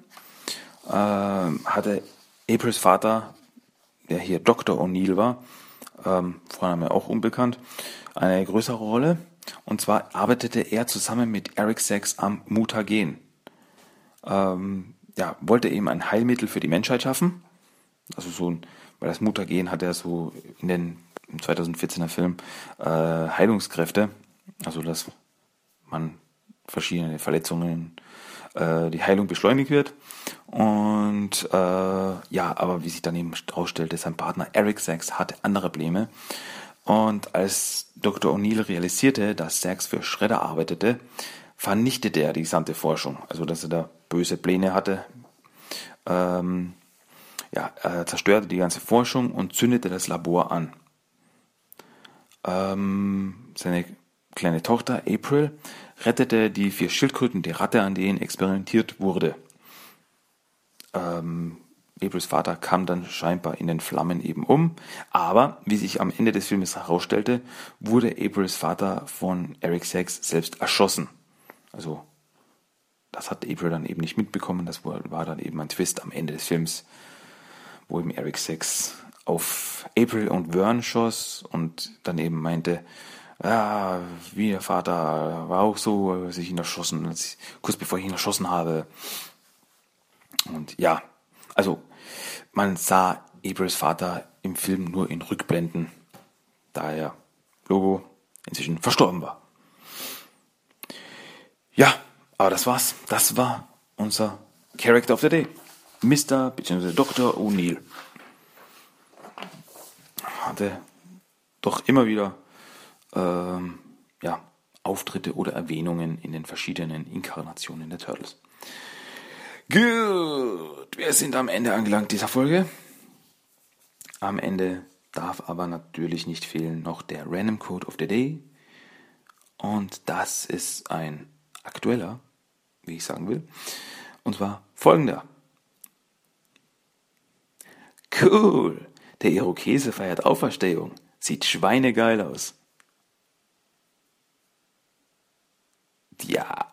äh, hatte Aprils Vater, der hier Dr. O'Neill war, ähm, Vorname auch unbekannt, eine größere Rolle. Und zwar arbeitete er zusammen mit Eric Sachs am Mutagen. Ähm, ja, wollte eben ein Heilmittel für die Menschheit schaffen. Also so ein, weil das Mutagen hat ja so in den 2014er Film äh, Heilungskräfte. Also dass man verschiedene Verletzungen, äh, die Heilung beschleunigt wird. Und äh, ja, aber wie sich dann eben herausstellte, sein Partner Eric Sachs hatte andere Probleme. Und als Dr. O'Neill realisierte, dass Sachs für Schredder arbeitete, vernichtete er die gesamte Forschung. Also dass er da böse Pläne hatte. Ähm, ja, er zerstörte die ganze Forschung und zündete das Labor an. Ähm, seine kleine Tochter April rettete die vier Schildkröten der Ratte, an denen experimentiert wurde. Ähm, Aprils Vater kam dann scheinbar in den Flammen eben um, aber wie sich am Ende des Filmes herausstellte, wurde Aprils Vater von Eric Sachs selbst erschossen. Also das hat April dann eben nicht mitbekommen, das war dann eben ein Twist am Ende des Films, wo eben Eric Sachs auf April und Vern schoss und dann eben meinte, ja, wie der Vater war auch so, als ich ihn erschossen, als kurz bevor ich ihn erschossen habe. Und ja, also man sah Aprils Vater im Film nur in Rückblenden, da er Logo inzwischen verstorben war. Ja, aber das war's. Das war unser Character of the Day. Mr. bzw. Dr. O'Neill. Hatte doch immer wieder ähm, ja, Auftritte oder Erwähnungen in den verschiedenen Inkarnationen der Turtles. Gut, wir sind am Ende angelangt dieser Folge. Am Ende darf aber natürlich nicht fehlen noch der Random Code of the Day. Und das ist ein aktueller, wie ich sagen will. Und zwar folgender. Cool, der Irokese feiert Auferstehung. Sieht schweinegeil aus. Ja,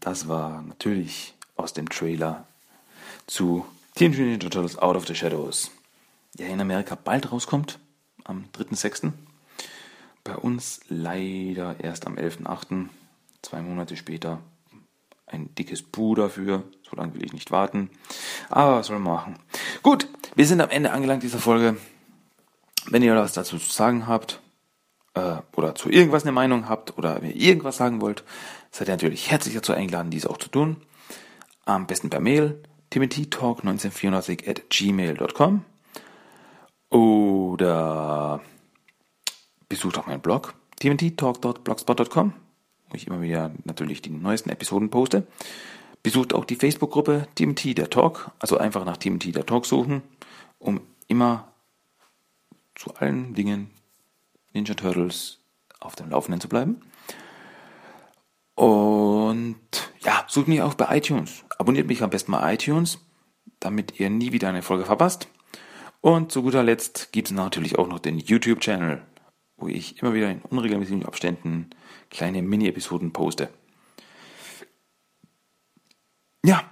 das war natürlich aus dem Trailer zu Teenage Mutant Ninja Turtles Out of the Shadows, der in Amerika bald rauskommt, am 3.6. Bei uns leider erst am 11.8., zwei Monate später. Ein dickes Buh dafür, so lange will ich nicht warten. Aber was soll man machen? Gut, wir sind am Ende angelangt dieser Folge. Wenn ihr was dazu zu sagen habt, äh, oder zu irgendwas eine Meinung habt oder mir irgendwas sagen wollt, seid ihr natürlich herzlich dazu eingeladen, dies auch zu tun. Am besten per Mail timothytalk1984 at gmail.com oder besucht auch meinen Blog timothytalk.blogspot.com, wo ich immer wieder natürlich die neuesten Episoden poste. Besucht auch die Facebook-Gruppe Timothy der Talk, also einfach nach Timothy der Talk suchen, um immer zu allen Dingen Ninja Turtles auf dem Laufenden zu bleiben. Und ja, sucht mich auch bei iTunes. Abonniert mich am besten mal iTunes, damit ihr nie wieder eine Folge verpasst. Und zu guter Letzt gibt es natürlich auch noch den YouTube-Channel, wo ich immer wieder in unregelmäßigen Abständen kleine Mini-Episoden poste. Ja,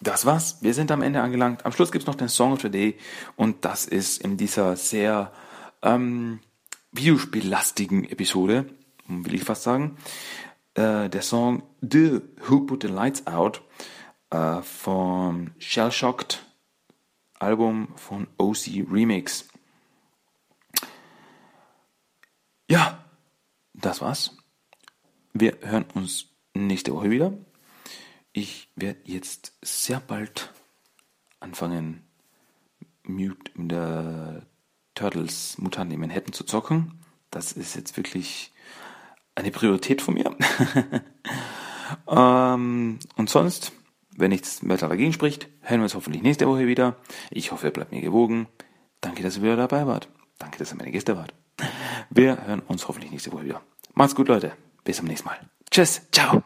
das war's. Wir sind am Ende angelangt. Am Schluss gibt es noch den Song of the Day und das ist in dieser sehr ähm, videospiellastigen Episode, will ich fast sagen, äh, der Song The Who Put the Lights Out äh, vom Shell Album von OC Remix. das war's. Wir hören uns nächste Woche wieder. Ich werde jetzt sehr bald anfangen, Mute in der Turtles Mutanten in Manhattan zu zocken. Das ist jetzt wirklich eine Priorität von mir. ähm, und sonst, wenn nichts weiter dagegen spricht, hören wir uns hoffentlich nächste Woche wieder. Ich hoffe, ihr bleibt mir gewogen. Danke, dass ihr wieder dabei wart. Danke, dass ihr meine Gäste wart. Wir hören uns hoffentlich nächste Woche wieder. Macht's gut, Leute. Bis zum nächsten Mal. Tschüss. Ciao.